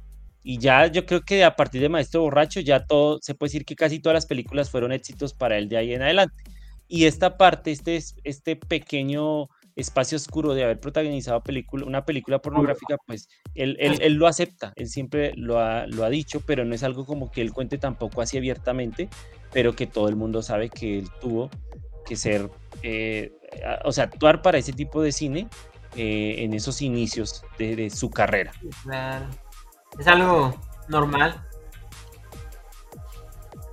Y ya yo creo que a partir de Maestro Borracho ya todo, se puede decir que casi todas las películas fueron éxitos para él de ahí en adelante. Y esta parte, este, este pequeño espacio oscuro de haber protagonizado película, una película pornográfica, pues él, él, lo acepta, él siempre lo ha, lo ha, dicho, pero no es algo como que él cuente tampoco así abiertamente, pero que todo el mundo sabe que él tuvo que ser, eh, o sea, actuar para ese tipo de cine eh, en esos inicios de, su carrera. Claro. Es algo normal.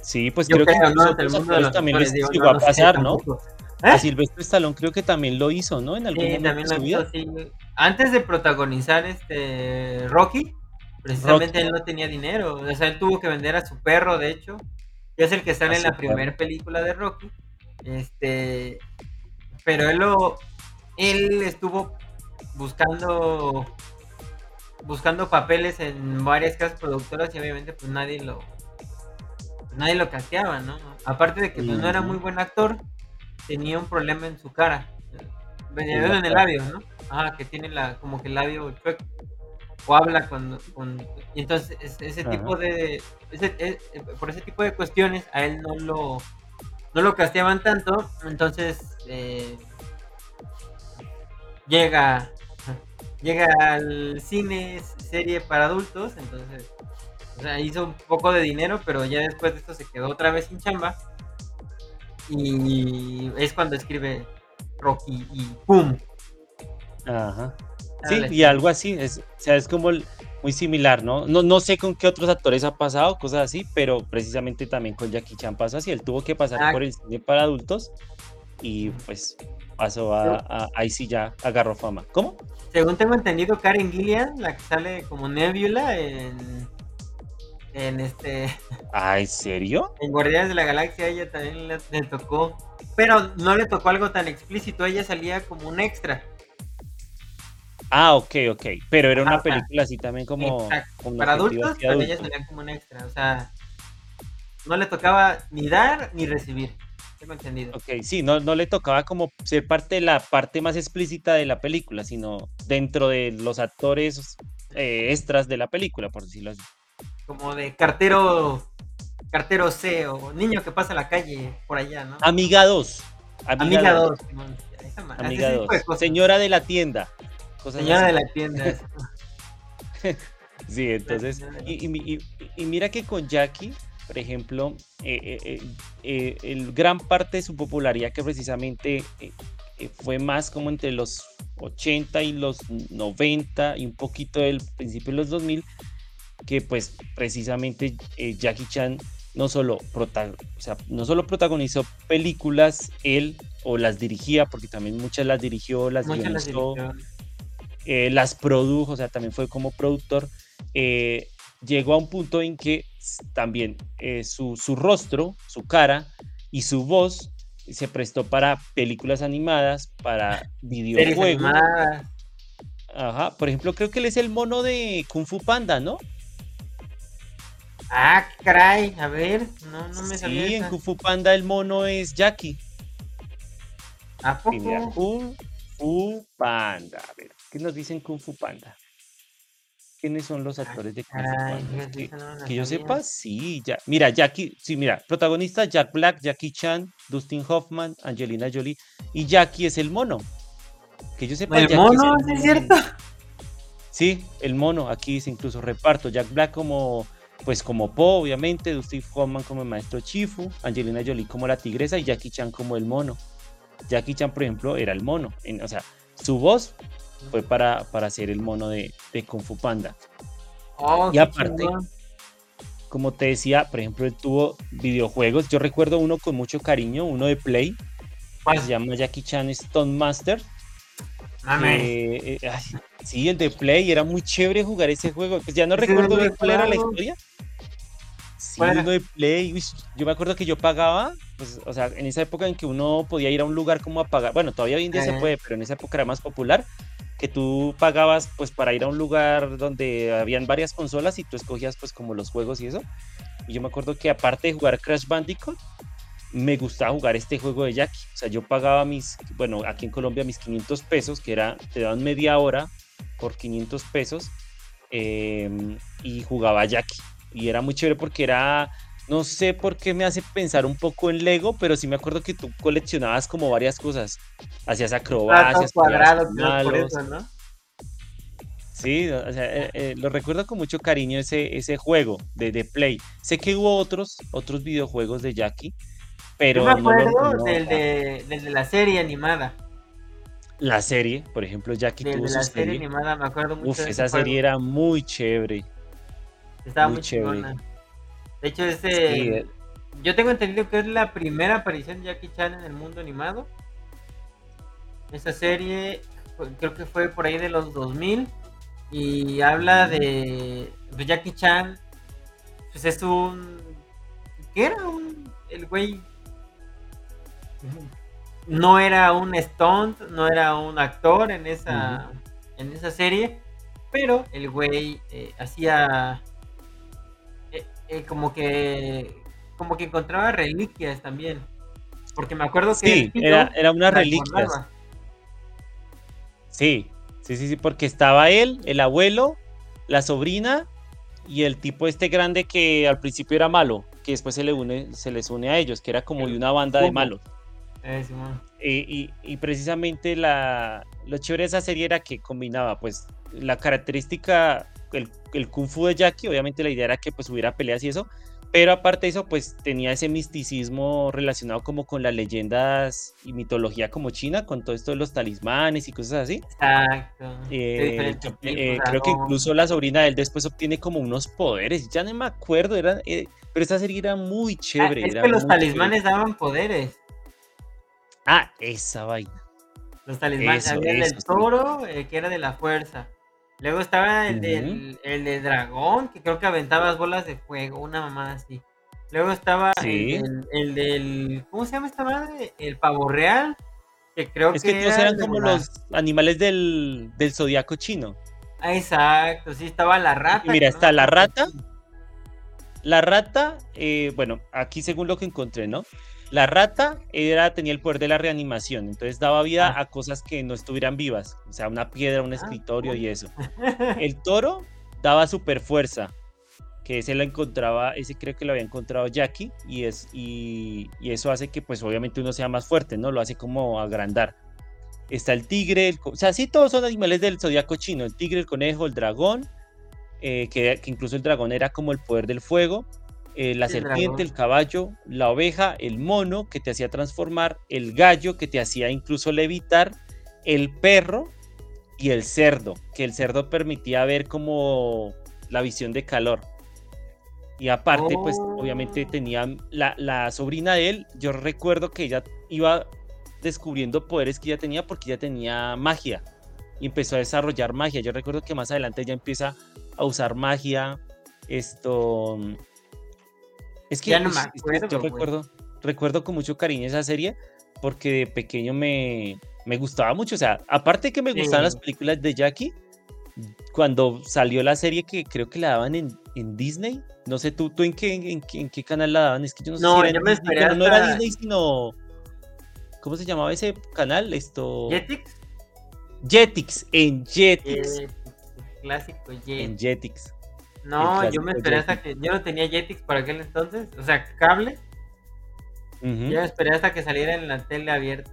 Sí, pues creo, que también lo a pasar, ¿no? A ¿Eh? Silvestre Stallone creo que también lo hizo, ¿no? En algún momento también Antes de protagonizar este Rocky, precisamente él no tenía dinero. O sea, él tuvo que vender a su perro, de hecho. Y es el que sale en la primera película de Rocky. Este. Pero él lo. Él estuvo buscando. Buscando papeles en varias casas productoras y obviamente pues nadie lo. nadie lo casteaba, ¿no? Aparte de que pues, no era muy buen actor tenía un problema en su cara. Venía en el labio, ¿no? Ah, que tiene la, como que el labio chueco. O habla con, y entonces ese tipo de, ese, e, por ese tipo de cuestiones a él no lo, no lo casteaban tanto, entonces eh, llega, llega al cine serie para adultos, entonces hizo un poco de dinero, pero ya después de esto se quedó otra vez sin chamba y es cuando escribe Rocky y ¡pum! Ajá. Sí, y algo así, es, o sea, es como muy similar, ¿no? ¿no? No sé con qué otros actores ha pasado, cosas así, pero precisamente también con Jackie Chan pasó así, él tuvo que pasar ah. por el cine para adultos y pues pasó a, ahí sí ya agarró fama. ¿Cómo? Según tengo entendido, Karen Gillian, la que sale como Nebula en en este. Ah, ¿en serio? En Guardianes de la Galaxia ella también le, tocó. Pero no le tocó algo tan explícito, ella salía como un extra. Ah, ok, ok. Pero era una película así también como. Para adultos, pero ella salía como un extra. O sea, no le tocaba ni dar ni recibir. Tengo entendido. Ok, sí, no, no le tocaba como ser parte de la parte más explícita de la película, sino dentro de los actores eh, extras de la película, por decirlo así como de cartero, cartero C o niño que pasa la calle por allá, ¿no? Amiga 2. Amiga 2. Amiga 2. Señora de la tienda. *laughs* Señora de la tienda. sí, entonces, y, mira que con Jackie, por ejemplo, eh, eh, eh, el gran parte de su popularidad que precisamente fue más como entre los 80 y los 90 y un poquito del principio de los 2000, que pues precisamente eh, Jackie Chan no solo, no solo protagonizó películas él o las dirigía, porque también muchas las dirigió, las guionizó, eh, las, produjo, o sea, también fue como productor, eh, llegó a un punto en que también su, su, rostro, su cara y su voz se prestó para películas animadas, para videojuegos. Ajá, por ejemplo, creo que él es el mono de Kung Fu Panda, ¿no? Ah, caray, a ver, no, no me sabía. Sí, en Kung Fu Panda el mono es Jackie. ¿A poco? Kung Fu Panda. A ver, ¿qué nos dicen Kung Fu Panda? ¿Quiénes son los actores de Kung Fu Panda? Que, yo sepa, sí, ya. Mira, Jackie, sí, mira, protagonista Jack Black, Jackie Chan, Dustin Hoffman, Angelina Jolie y Jackie es el mono. Que yo sepa, ¿El mono, es, cierto? Sí, el mono, aquí dice incluso reparto, Jack Black como pues como Po, obviamente, Dustin Hoffman como el maestro Chifu, Angelina Jolie como la tigresa y Jackie Chan como el mono. Jackie Chan, por ejemplo, era el mono. o sea, su voz fue para, para ser el mono de, de Kung Fu Panda. Oh, y aparte, como te decía, por ejemplo, él tuvo videojuegos. Yo recuerdo uno con mucho cariño, uno de Play. se llama Jackie Chan Stone Master. Eh, sí, el de Play, era muy chévere jugar ese juego. Pues ya no recuerdo bien cuál era la historia, Sí, uno de Play. yo me acuerdo que yo pagaba, pues, o sea, en esa época en que uno podía ir a un lugar como a pagar, bueno, todavía hoy en día se puede, pero en esa época era más popular, que tú pagabas pues para ir a un lugar donde habían varias consolas y tú escogías pues como los juegos y eso. Y yo me acuerdo que aparte de jugar Crash Bandicoot, me gustaba jugar este juego de Jackie. O sea, yo pagaba mis, bueno, aquí en Colombia mis 500 pesos, que era, te daban media hora por 500 pesos, em, y jugaba Jackie. Y era muy chévere porque era, no sé por qué me hace pensar un poco en Lego, pero sí me acuerdo que tú coleccionabas como varias cosas. Hacías acrobacias, cuadrados, por eso, ¿no? Sí, o sea, eh, eh, lo recuerdo con mucho cariño ese, ese juego de, de, Play. Sé que hubo otros, otros videojuegos de Jackie, pero... Yo me acuerdo del, de, de la serie animada. La serie, por ejemplo, Jackie tuvo de la serie, animada, me acuerdo mucho. Uf, esa serie era muy chévere. Estaba muy, chévere. De hecho, ese... Eh. Yo tengo entendido que es la primera aparición de Jackie Chan en el mundo animado. Esa serie creo que fue por ahí de los 2000 y habla de Jackie Chan, pues es un... ¿Qué era? Un, el güey... No era un stunt, no era un actor en esa, en esa serie, pero el güey eh, hacía eh, eh, como que como que encontraba reliquias también. Porque me acuerdo que sí, era, era una reliquia. Sí, Sí, sí, sí, porque estaba él, el abuelo, la sobrina y el tipo este grande que al principio era malo, que después se le une, se les une a ellos, que era como de una banda de malos. Eh, y, y, precisamente la, lo chévere de esa serie era que combinaba pues la característica, el, el kung fu de Jackie, obviamente la idea era que pues hubiera peleas y eso, pero aparte de eso, pues tenía ese misticismo relacionado como con las leyendas y mitología como china, con todo esto de los talismanes y cosas así. Exacto. Eh, eh, creo que incluso la sobrina de él después obtiene como unos poderes, ya no me acuerdo, era, eh, pero esa serie era muy ah, chévere. es que los talismanes daban poderes. Ah, esa vaina. Los talismanes, había el toro, que era de la fuerza. Luego estaba el, del, el de dragón, que creo que aventabas bolas de fuego, una mamá así. Luego estaba el, del, ¿Cómo se llama esta madre? El pavo real. Que creo es que, todos eran como los animales del, del zodiaco chino. Ah, exacto, sí, estaba la rata. mira, está la rata. La rata, eh, bueno, aquí según lo que encontré, ¿no? La rata era, tenía el poder de la reanimación, entonces daba vida ah. a cosas que no estuvieran vivas, o sea, una piedra, un ah, escritorio y eso. *laughs* El toro daba super fuerza, que ese lo encontraba, ese creo que lo había encontrado Jackie, y, es, y, eso hace que pues obviamente uno sea más fuerte, ¿no? Lo hace como agrandar. Está el tigre, o sea, sí todos son animales del zodiaco chino, el tigre, el conejo, el dragón, eh, que, que incluso el dragón era como el poder del fuego, eh, la serpiente, el caballo, la oveja, el mono que te hacía transformar, el gallo que te hacía incluso levitar, el perro y el cerdo, que el cerdo permitía ver como la visión de calor. Y aparte, pues obviamente oh. tenía la, la, sobrina de él, yo recuerdo que ella iba descubriendo poderes que ella tenía porque ella tenía magia y empezó a desarrollar magia. Yo recuerdo que más adelante ella empieza a usar magia, esto, es que, no yo recuerdo, recuerdo con mucho cariño esa serie porque de pequeño me, me gustaba mucho. O sea, aparte de que me gustaban las películas de Jackie, cuando salió la serie que creo que la daban en, en Disney, no sé, ¿tú, tú en, qué, en, qué canal la daban? Es que yo no sé si era me no era Disney, sino... ¿Cómo se llamaba ese canal? Esto... Jetix. Jetix, en Jetix. Clásico Jetix. En Jetix. No, yo me esperé hasta que. Yo no tenía Jetix para aquel entonces, o sea, cable. Yo me esperé hasta que saliera en la tele abierta.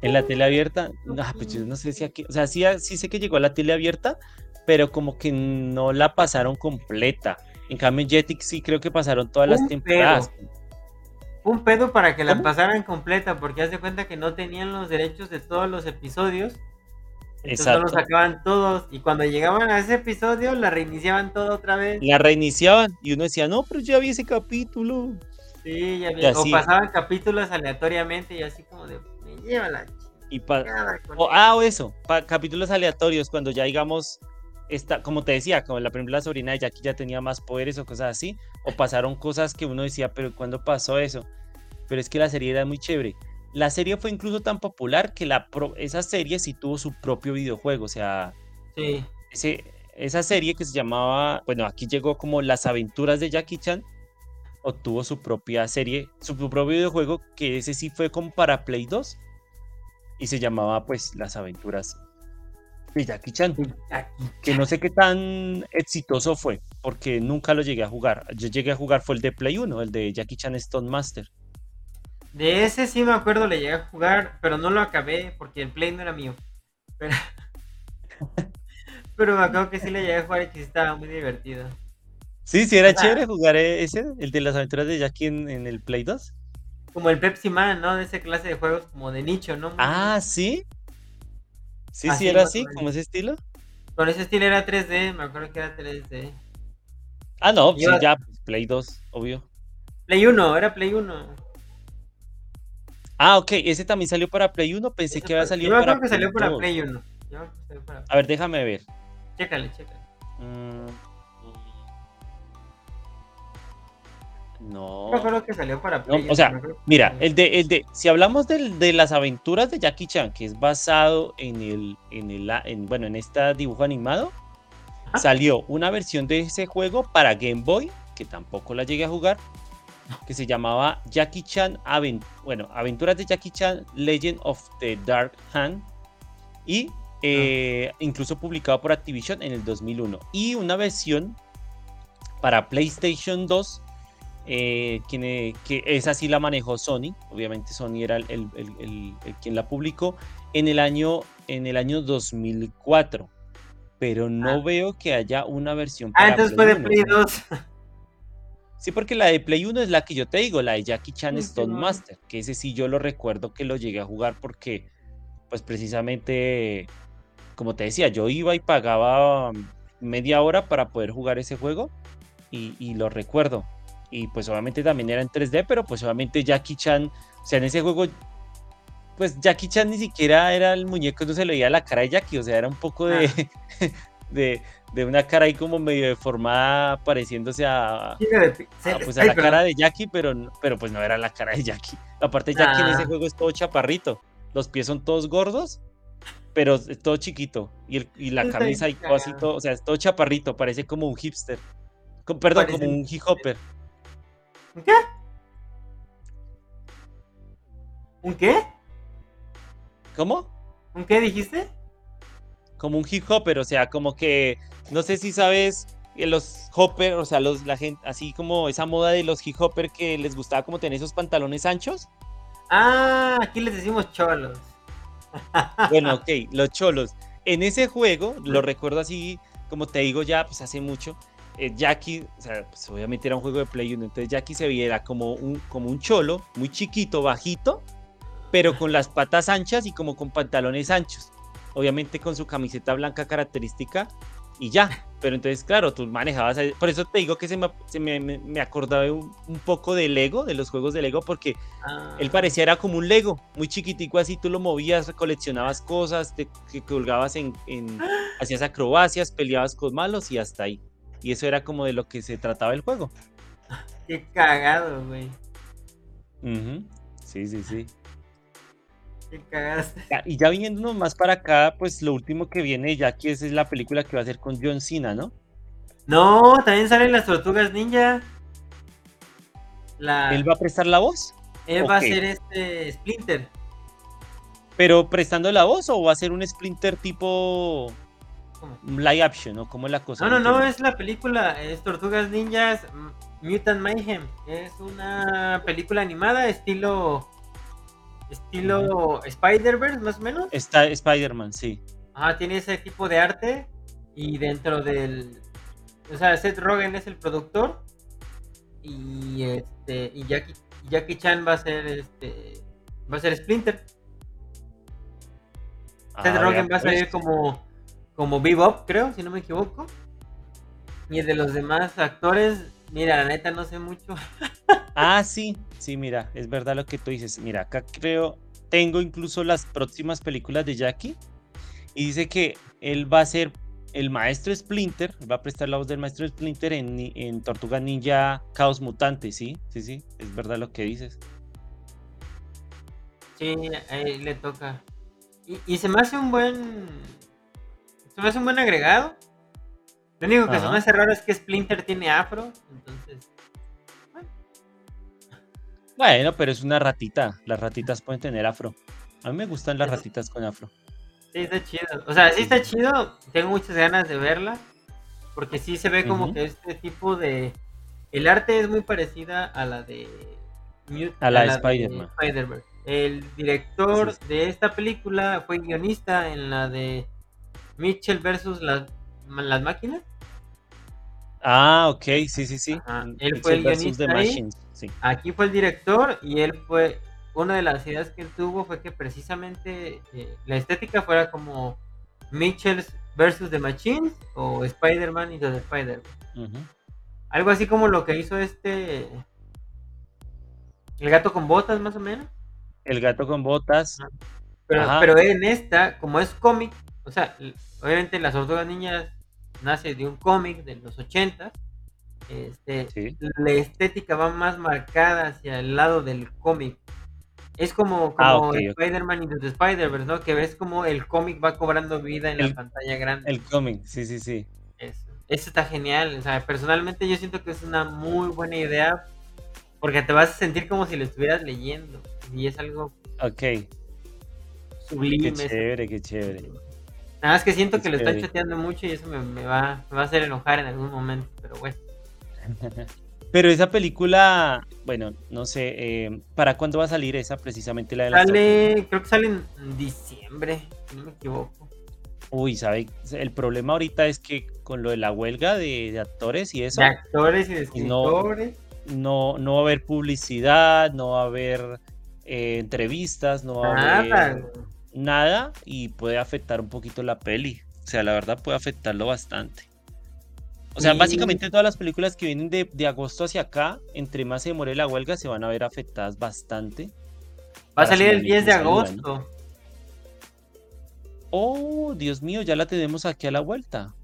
En la tele abierta, no, pues yo no sé si aquí, o sea, sí, sí sé que llegó a la tele abierta, pero como que no la pasaron completa. En cambio, en Jetix sí creo que pasaron todas las temporadas. Un pedo para que la pasaran completa, porque haz de cuenta que no tenían los derechos de todos los episodios Exacto. Solo sacaban todos y cuando llegaban a ese episodio la reiniciaban todo otra vez. La reiniciaban y uno decía, no, pero ya vi ese capítulo. Sí, ya vi. O pasaban capítulos aleatoriamente y así como de, me lleva la y pa o, Ah, o eso, capítulos aleatorios, cuando ya digamos, esta, como te decía, como la primera sobrina de Jackie ya tenía más poderes o cosas así, o pasaron cosas que uno decía, pero ¿cuándo pasó eso? Pero es que la serie era muy chévere. La serie fue incluso tan popular que la esa serie sí tuvo su propio videojuego, o sea, sí. ese, esa serie que se llamaba, bueno, aquí llegó como Las aventuras de Jackie Chan, obtuvo su propia serie, su propio videojuego, que ese sí fue como para Play 2 y se llamaba pues Las aventuras de Jackie Chan, que no sé qué tan exitoso fue, porque nunca lo llegué a jugar. Yo llegué a jugar fue el de Play 1, el de Jackie Chan Stone Master. De ese sí me acuerdo, le llegué a jugar, pero no lo acabé porque el Play no era mío. Pero, *laughs* pero me acuerdo que sí le llegué a jugar y que estaba muy divertido. Sí, sí, era chévere jugar e-, ese, el de las aventuras de Jackie en, el Play 2. Como el Pepsi Man, ¿no? De esa clase de juegos como de nicho, ¿no? ah, sí. Sí, sí, era así, como ese estilo. Con ese estilo era 3D, me acuerdo que era 3D. Ah, no, sí, ya, pues, Play 2, obvio. Play 1, era Play 1. Ah, ok, ese también salió para Play 1, pensé que había salido para Yo creo que salió para Play 1. A ver, déjame ver. Chécale, chécale. Mm, No. que salió para o sea, mira, el de, el de, si hablamos de, las aventuras de Jackie Chan, que es basado en el, en el, en, bueno, en este dibujo animado, salió una versión de ese juego para Game Boy, que tampoco la llegué a jugar, que se llamaba Jackie Chan, bueno, Aventuras de Jackie Chan, Legend of the Dark Hand, y eh, ah. incluso publicado por Activision en el 2001, y una versión para PlayStation 2 eh, quien, eh, que esa sí la manejó Sony, obviamente Sony era el, quien la publicó en el año, en el año 2004, pero no ah. veo que haya una versión ah, para Ah, entonces fue de Play 2. Sí, porque la de Play 1 es la que yo te digo, la de Jackie Chan Stone Master, que ese sí yo lo recuerdo que lo llegué a jugar porque, pues precisamente, como te decía, yo iba y pagaba media hora para poder jugar ese juego y, y lo recuerdo y pues obviamente también era en 3D, pero pues obviamente Jackie Chan, o sea, en ese juego, pues Jackie Chan ni siquiera era el muñeco, no se le veía la cara de Jackie, o sea, era un poco de, ah. *laughs* de, de, una cara ahí como medio deformada, pareciéndose a, pues a la cara de Jackie, pero, pero pues no era la cara de Jackie. Aparte Jackie en ese ah. juego es todo chaparrito, los pies son todos gordos, pero es todo chiquito, y, el, y la camisa y casi todo, o sea, es todo chaparrito, parece como un hipster. perdón, como un hip hopper. ¿Un qué? ¿Un qué? ¿Cómo? ¿Un qué dijiste? Como un hip hopper, o sea, como que no sé si sabes que los hopper, o sea, los, la gente, así como esa moda de los hip hopper que les gustaba como tener esos pantalones anchos. Ah, aquí les decimos cholos. Bueno, ok, *laughs* los cholos. En ese juego, lo recuerdo así, como te digo ya, pues hace mucho, eh, Jackie, o sea, pues obviamente era un juego de Play 1, entonces Jackie se viera como un, como un cholo, muy chiquito, bajito, pero con las patas anchas y como con pantalones anchos. Obviamente con su camiseta blanca característica y ya. Pero entonces, claro, tú manejabas. Por eso te digo que se me, me, acordaba un, poco de Lego, de los juegos de Lego, porque él ah. parecía era como un Lego, muy chiquitico así. Tú lo movías, coleccionabas cosas, te, colgabas en, en. *gasps* hacías acrobacias, peleabas con malos y hasta ahí. Y eso era como de lo que se trataba el juego. Qué cagado, güey. Sí, sí, sí. Qué cagaste. Y ya viniéndonos más para acá, pues lo último que viene ya aquí es, la película que va a hacer con John Cena, ¿no? No, también salen las tortugas ninja. ¿Él va a prestar la voz? Él va a ser este Splinter. ¿Pero prestando la voz o va a ser un Splinter tipo live action, ¿no? ¿Cómo es la cosa? No, no, no, es la película, es Tortugas Ninjas Mutant Mayhem. Es una película animada estilo estilo Spider-Verse, más o menos. Está Spider-Man, sí. Ah, tiene ese tipo de arte y dentro del o sea, Seth Rogen es el productor y este y Jackie, Jackie Chan va a ser este va a ser Splinter. Seth ah, Rogen va a salir pues. como como Bebop, creo, si no me equivoco. Y de los demás actores, mira, la neta no sé mucho. *laughs* ah, sí, sí, mira, es verdad lo que tú dices. Mira, acá creo, tengo incluso las próximas películas de Jackie. Y dice que él va a ser el maestro Splinter, va a prestar la voz del maestro Splinter en, en Tortuga Ninja Caos Mutante, ¿sí? Sí, sí, es verdad lo que dices. Sí, ahí le toca. Y, se me hace un buen. Se me hace un buen agregado. Lo único que se me hace raro es que Splinter tiene afro, entonces. Bueno. pero es una ratita. Las ratitas pueden tener afro. A mí me gustan las ratitas con afro. Sí, está chido. O sea, sí está chido. Tengo muchas ganas de verla. Porque sí se ve como que este tipo de. El arte es muy parecida a la de. A la, de Spider-Man. Spider el director de esta película fue guionista en la de Mitchell versus las, las máquinas. Ah, ok, sí, sí, sí. Él fue el guionista. Aquí fue el director y él fue. Una de las ideas que él tuvo fue que precisamente eh, la estética fuera como Mitchell versus The Machines o Spider-Man y The Spider-Man. Algo así como lo que hizo este. El gato con botas, más o menos. El gato con botas. Pero, pero en esta, como es cómic, o sea, obviamente las tortugas niñas nace de un cómic de los 80. Este, La estética va más marcada hacia el lado del cómic. Es como, ah, como Spider-Man y the Spider-Verse, ¿no? Que ves como el cómic va cobrando vida en la pantalla grande. El cómic, sí, sí, sí. Eso. Eso está genial. O sea, personalmente yo siento que es una muy buena idea porque te vas a sentir como si lo estuvieras leyendo. Y es algo. Ok. Sublime. Qué chévere, qué chévere. Nada más que siento que lo está chateando mucho y eso me, va, me va a hacer enojar en algún momento, pero bueno. *laughs* Pero esa película, bueno, no sé, eh, ¿para cuándo va a salir esa precisamente la de la Sale, creo que sale en diciembre, si no me equivoco. Uy, ¿sabe? El problema ahorita es que con lo de la huelga de, actores y eso. De actores y de escritores no, no va a haber publicidad, no va a haber eh, entrevistas, no va a haber nada y puede afectar un poquito la peli. O sea, la verdad puede afectarlo bastante. O sea, básicamente todas las películas que vienen de, agosto hacia acá, entre más se demore la huelga, se van a ver afectadas bastante. Va a salir el 10 de agosto. Oh, Dios mío, ya la tenemos aquí a la vuelta.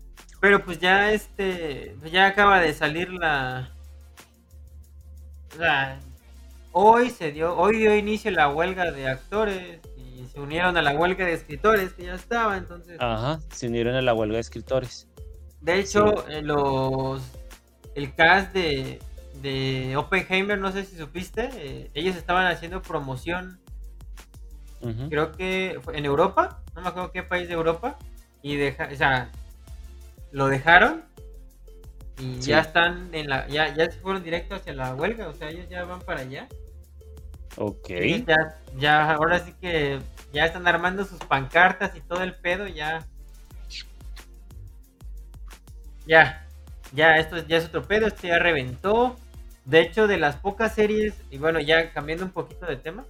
Pero pues ya este, ya acaba de salir la, o sea, hoy se dio, hoy dio inicio la huelga de actores y se unieron a la huelga de escritores que ya estaba, entonces. Ajá, se unieron a la huelga de escritores. De hecho, eh, los el cast de, de Oppenheimer, no sé si supiste, eh, ellos estaban haciendo promoción. Creo que en Europa, no me acuerdo qué país de Europa, y deja, o sea, lo dejaron y ya están en la, ya, ya se fueron directo hacia la huelga, o sea, ellos ya van para allá. Ok. ya, ya, ahora sí que ya están armando sus pancartas y todo el pedo, ya. Ya, ya, esto ya es otro pedo, esto ya reventó. De hecho, de las pocas series, y bueno, ya cambiando un poquito de tema,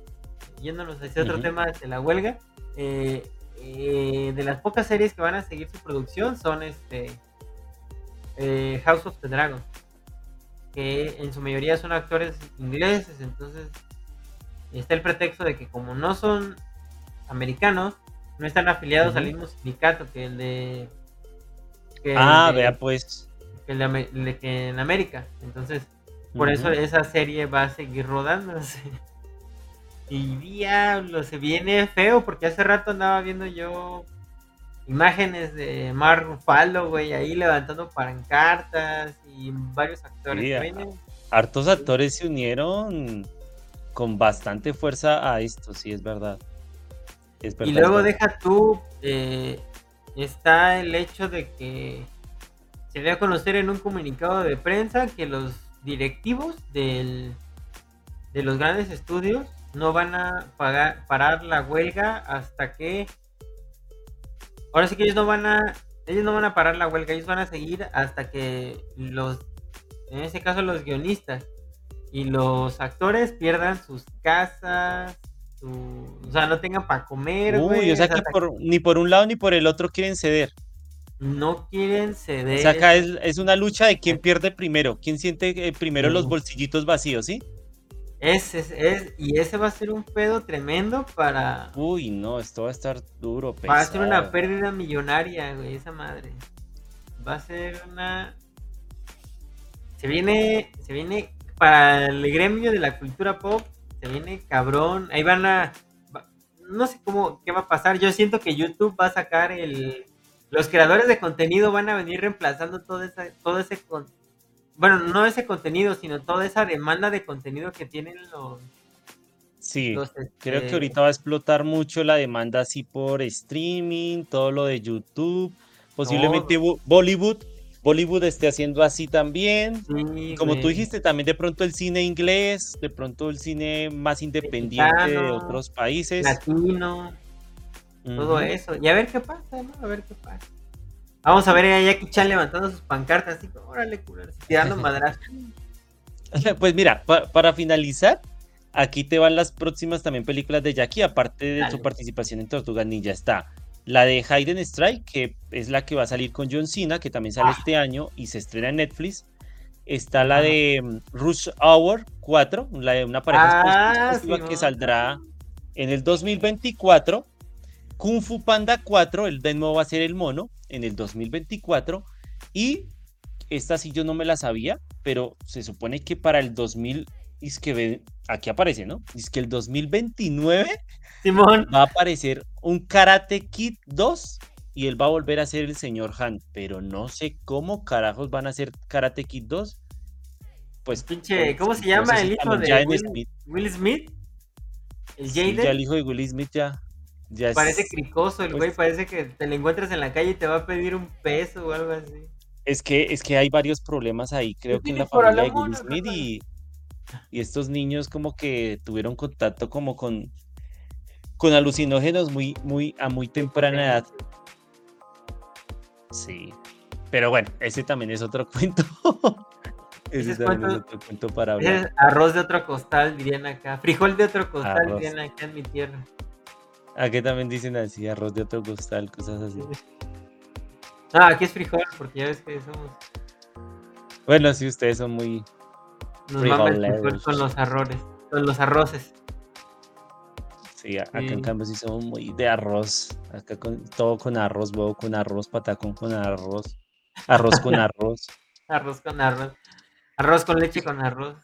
yéndonos hacia otro tema de la huelga, eh, eh, de las pocas series que van a seguir su producción son este eh, House of the Dragon, que en su mayoría son actores ingleses, entonces está el pretexto de que como no son americanos, no están afiliados al mismo sindicato que el de... ah, vea pues. Que el de, que en América, entonces por eso esa serie va a seguir rodándose. *laughs* Y diablo, se viene feo porque hace rato andaba viendo yo imágenes de Mar Rufalo, güey, ahí levantando pancartas y varios actores. hartos actores se unieron con bastante fuerza a esto, sí, es verdad. y luego deja tú, eh, está el hecho de que se dio a conocer en un comunicado de prensa que los directivos del, de los grandes estudios no van a pagar, parar la huelga hasta que Ahora sí que ellos no van a, ellos no van a parar la huelga, ellos van a seguir hasta que los, en este caso los guionistas y los actores pierdan sus casas, o sea, no tengan para comer. Uy, o sea que ni por un lado ni por el otro quieren ceder. No quieren ceder. O sea, acá es, una lucha de quién pierde primero, quién siente eh, primero los bolsillitos vacíos, ¿sí? Ese es, y ese va a ser un pedo tremendo para. Uy, no, esto va a estar duro, Va a ser una pérdida millonaria, güey, esa madre. va a ser una. Se viene, se viene para el gremio de la cultura pop, se viene cabrón. Ahí van a. No sé cómo, qué va a pasar. Yo siento que YouTube va a sacar el. Los creadores de contenido van a venir reemplazando todo, esa, todo ese. Bueno, no ese contenido, sino toda esa demanda de contenido que tienen los. Sí, creo que este ahorita va a explotar mucho la demanda así por streaming, todo lo de YouTube, posiblemente Bollywood Bollywood esté haciendo así también. Como tú dijiste, también de pronto el cine inglés, de pronto el cine más independiente de otros países. Latino, todo eso. Y a ver qué pasa, ¿no? A ver qué pasa. Vamos a ver a Jackie Chan levantando sus pancartas, así como, órale, tirando *laughs* madrazos. *laughs* pues mira, para finalizar, aquí te van las próximas también películas de Jackie, aparte de su participación en Tortuga Ninja. Está la de Hayden Strike, que es la que va a salir con John Cena, que también sale ah. este año y se estrena en Netflix. Está la de mm, Rush Hour 4, la de una pareja ah, que saldrá en el 2024. Kung Fu Panda 4, el de nuevo va a ser el mono, en el 2024. Y esta sí yo no me la sabía, pero se supone que para el 2000, es que aquí aparece, ¿no? Es que el 2029 Simón. va a aparecer un Karate Kid 2 y él va a volver a ser el señor Han, pero no sé cómo carajos van a ser Karate Kid 2. Pues pinche, ¿cómo se llama el hijo de Will Smith? ¿El sí, ya el hijo de Will Smith ya, ya parece cricoso el güey, parece que te lo encuentras en la calle y te va a pedir un peso o algo así. Es que, es que hay varios problemas ahí, creo que en la familia de Will Smith y, y estos niños como que tuvieron contacto como con con alucinógenos muy, muy, a muy temprana edad. Sí. Pero bueno, ese también es otro *laughs* cuento. ese, también es otro cuento para hablar. arroz de otro costal, dirían acá. Frijol de otro costal, dirían acá en mi tierra. Aquí también dicen así, arroz de otro costal, cosas así. *laughs* Ah, aquí es frijol, porque ya ves que somos. Bueno, sí, ustedes son muy. Nos frijol con los arroces, con los arroces. Sí, acá en cambio sí somos muy de arroz. Acá con, todo con arroz, huevo con arroz, patacón con arroz. Arroz con *laughs* arroz. arroz con arroz. Arroz con leche con arroz.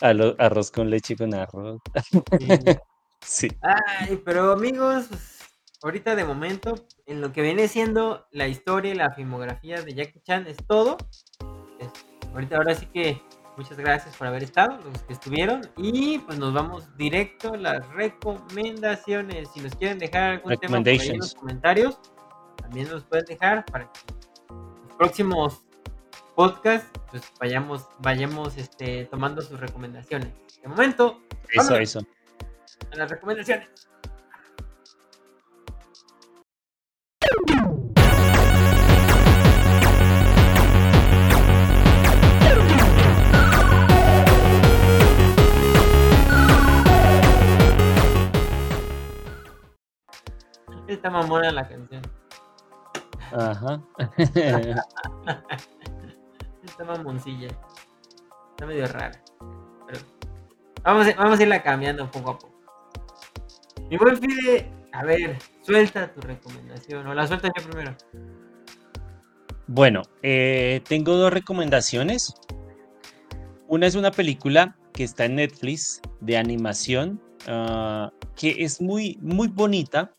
arroz con leche con arroz. *laughs* sí. Ay, pero amigos, ahorita de momento, en lo que viene siendo la historia y la filmografía de Jackie Chan es todo. ahorita ahora sí que muchas gracias por haber estado, los que estuvieron. Y pues nos vamos directo a las recomendaciones. Si nos quieren dejar algún tema en los comentarios, también nos pueden dejar para que los próximos podcasts pues vayamos, vayamos este, tomando sus recomendaciones. De momento, eso, eso. A las recomendaciones. Está mamona la canción. Ajá. *laughs* Está mamoncilla. Está medio rara. Pero vamos, a, vamos a irla cambiando poco a poco. Mi buen Fide, a ver, suelta tu recomendación. O la suelta yo primero. Bueno, eh, tengo dos recomendaciones. Una es una película que está en Netflix de animación, ah, que es muy, muy bonita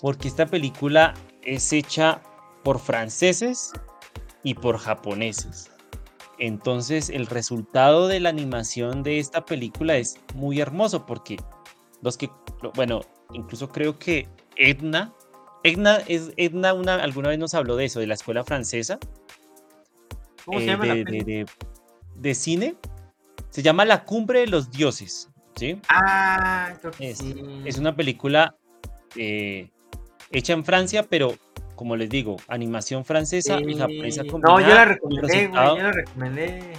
porque esta película es hecha por franceses y por japoneses. Entonces el resultado de la animación de esta película es muy hermoso porque los que, bueno, incluso creo que Edna, Edna, es, Edna una, alguna vez nos habló de eso, de la escuela francesa. ¿Cómo se llama de, de, cine. Se llama La Cumbre de los Dioses. ¿sí? Ah, es, es una película eh, hecha en Francia, pero como les digo, animación francesa y japonesa No, yo la recomendé, güey, yo la recomendé.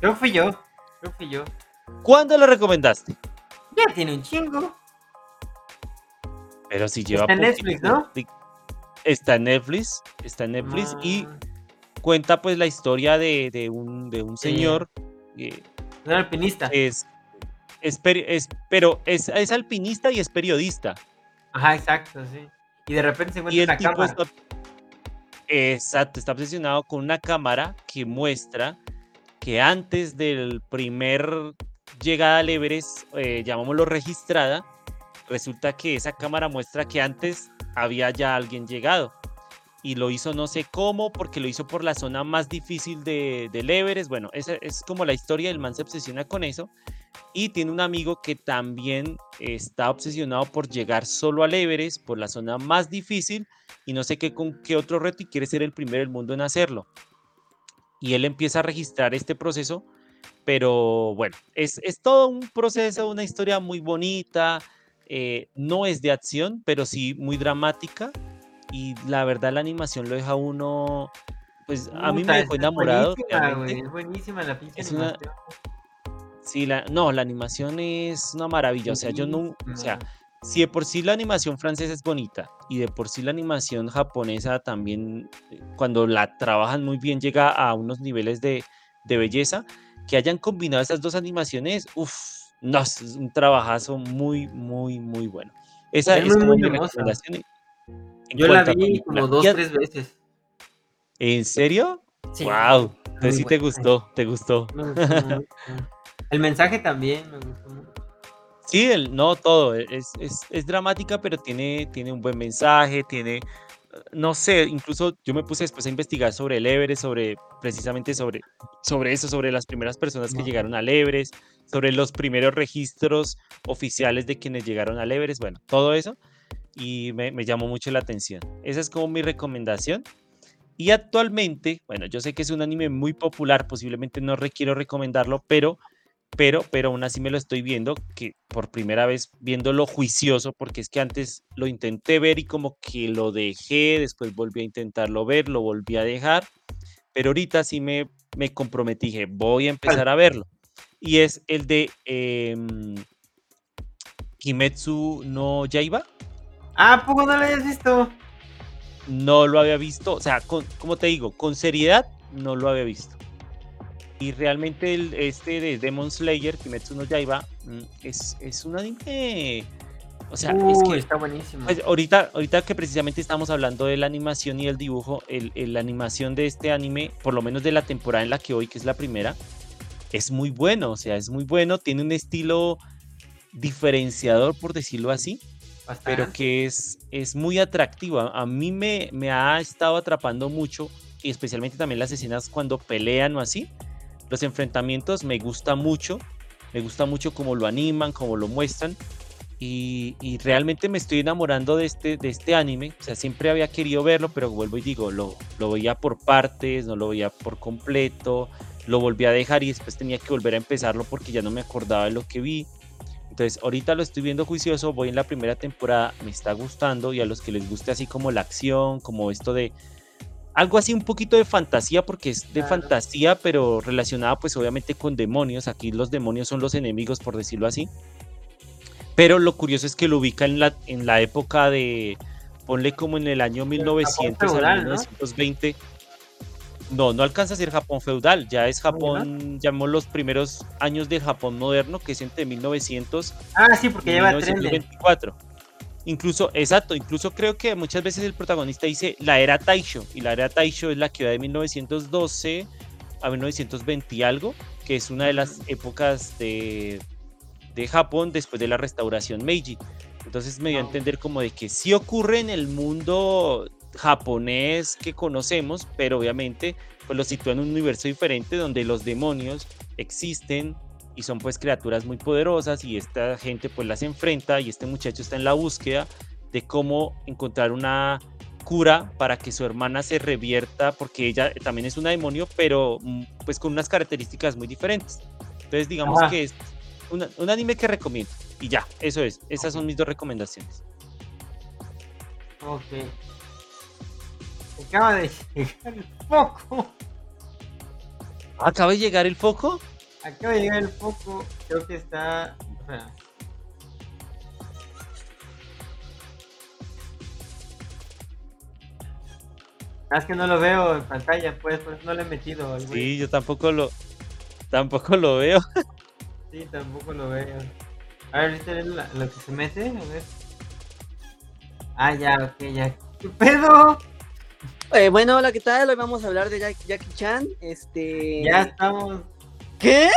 Creo que fui yo, creo que fui yo. ¿Cuándo la recomendaste? Ya tiene un chingo. Pero si lleva Está en Netflix, ¿no? Está en Netflix, está en Netflix y ah. cuenta pues la historia de, de un, de un señor. Eh, un alpinista. Es, es, pero es, es alpinista y es periodista. Ajá, exacto, sí. Y de repente se encuentra una cámara. Exacto, está obsesionado con una cámara que muestra que antes del primer llegada al Everest, eh, llamámoslo registrada, resulta que esa cámara muestra que antes había ya alguien llegado. Y lo hizo no sé cómo, porque lo hizo por la zona más difícil de, del Everest. Bueno, esa es como la historia, el man se obsesiona con eso. Y tiene un amigo que también está obsesionado por llegar solo al Everest, por la zona más difícil, y no sé qué con qué otro reto, y quiere ser el primero del mundo en hacerlo. Y él empieza a registrar este proceso, pero bueno, es, es todo un proceso, una historia muy bonita, eh, no es de acción, pero sí muy dramática. Y la verdad la animación lo deja uno, pues a mí me dejó enamorado. Es buenísima la pinche animación. Sí, la, no, la animación es una maravilla. O sea, yo no, o sea, si de por sí la animación francesa es bonita y de por sí la animación japonesa también, eh, cuando la trabajan muy bien, llega a unos niveles de, de belleza, que hayan combinado esas dos animaciones, uff, no, es un trabajazo muy, muy, muy bueno. Esa es, como mi recomendación. Yo la vi como dos, tres veces. ¿En serio? Sí. Wow. Entonces sí te gustó, te gustó. *laughs* el mensaje también me gustó mucho. Sí, el, no todo, es, es, es, dramática, pero tiene, tiene un buen mensaje, tiene, no sé, incluso yo me puse después a investigar sobre el Everest, sobre precisamente sobre, sobre eso, sobre las primeras personas que llegaron al Everest, sobre los primeros registros oficiales de quienes llegaron al Everest, bueno, todo eso, y me, me llamó mucho la atención. Esa es como mi recomendación. Y actualmente, bueno, yo sé que es un anime muy popular, posiblemente no requiero recomendarlo, pero pero, pero aún así me lo estoy viendo, que por primera vez viéndolo juicioso, porque es que antes lo intenté ver y como que lo dejé, después volví a intentarlo ver, lo volví a dejar, pero ahorita sí me, me comprometí, dije, voy a empezar a verlo. Y es el de em, Kimetsu no Yaiba. Ah, ¿poco no lo habías visto? No lo había visto, o sea, como te digo, con seriedad no lo había visto. Y realmente el, este de Demon Slayer, Kimetsu no Yaiba, mm, es, es un anime. O sea, es que. Está buenísimo. Pues, ahorita, ahorita que precisamente estamos hablando de la animación y el dibujo, el, la animación de este anime, por lo menos de la temporada en la que hoy, que es la primera, es muy bueno. O sea, es muy bueno. Tiene un estilo diferenciador, por decirlo así. Pero que es, es muy atractivo. A, mí me, me ha estado atrapando mucho. Y especialmente también las escenas cuando pelean o así los enfrentamientos me gusta mucho, me gusta mucho cómo lo animan, cómo lo muestran. Y, realmente me estoy enamorando de este, de este anime. O sea, siempre había querido verlo, pero vuelvo y digo, lo, lo veía por partes, no lo veía por completo. Lo volví a dejar y después tenía que volver a empezarlo porque ya no me acordaba de lo que vi. Entonces, ahorita lo estoy viendo juicioso, voy en la primera temporada, me está gustando y a los que les guste así como la acción, como esto de algo así un poquito de fantasía, porque es de fantasía, pero relacionada pues obviamente con demonios. Aquí los demonios son los enemigos, por decirlo así. Pero lo curioso es que lo ubica en la, en la época de, ponle como en el año 1900 al 1920. ¿no? no, alcanza a ser Japón feudal, ya es Japón, llamó los primeros años del Japón moderno, que es entre 1900 ah, sí, porque y lleva 1924. Incluso, exacto, incluso creo que muchas veces el protagonista dice la era Taisho, y la era Taisho es la que va de 1912 a 1920 y algo, que es una de las épocas de, de Japón después de la restauración Meiji. Entonces me dio a entender como de que sí ocurre en el mundo japonés que conocemos, pero obviamente pues lo sitúa en un universo diferente donde los demonios existen, y son pues criaturas muy poderosas y esta gente pues las enfrenta y este muchacho está en la búsqueda de cómo encontrar una cura para que su hermana se revierta porque ella también es una demonio pero mm, pues con unas características muy diferentes. Entonces digamos que es un anime que recomiendo y ya, eso es, esas son mis dos recomendaciones. Ok. Acaba de llegar el foco. ¿Acaba de llegar el foco? Acaba de llegar el foco, creo que está. Ah, es que no lo veo en pantalla, pues, por eso no lo he metido. sí, yo tampoco lo, tampoco lo veo. *laughs* sí, tampoco lo veo. A ver, ¿viste lo, lo que se mete? A ver. Ah, ya, ok, ya. ¿Qué pedo? Eh, bueno, hola, ¿qué tal? Hoy vamos a hablar de Jack- Jackie Chan. Este. Ya estamos, ¿Qué?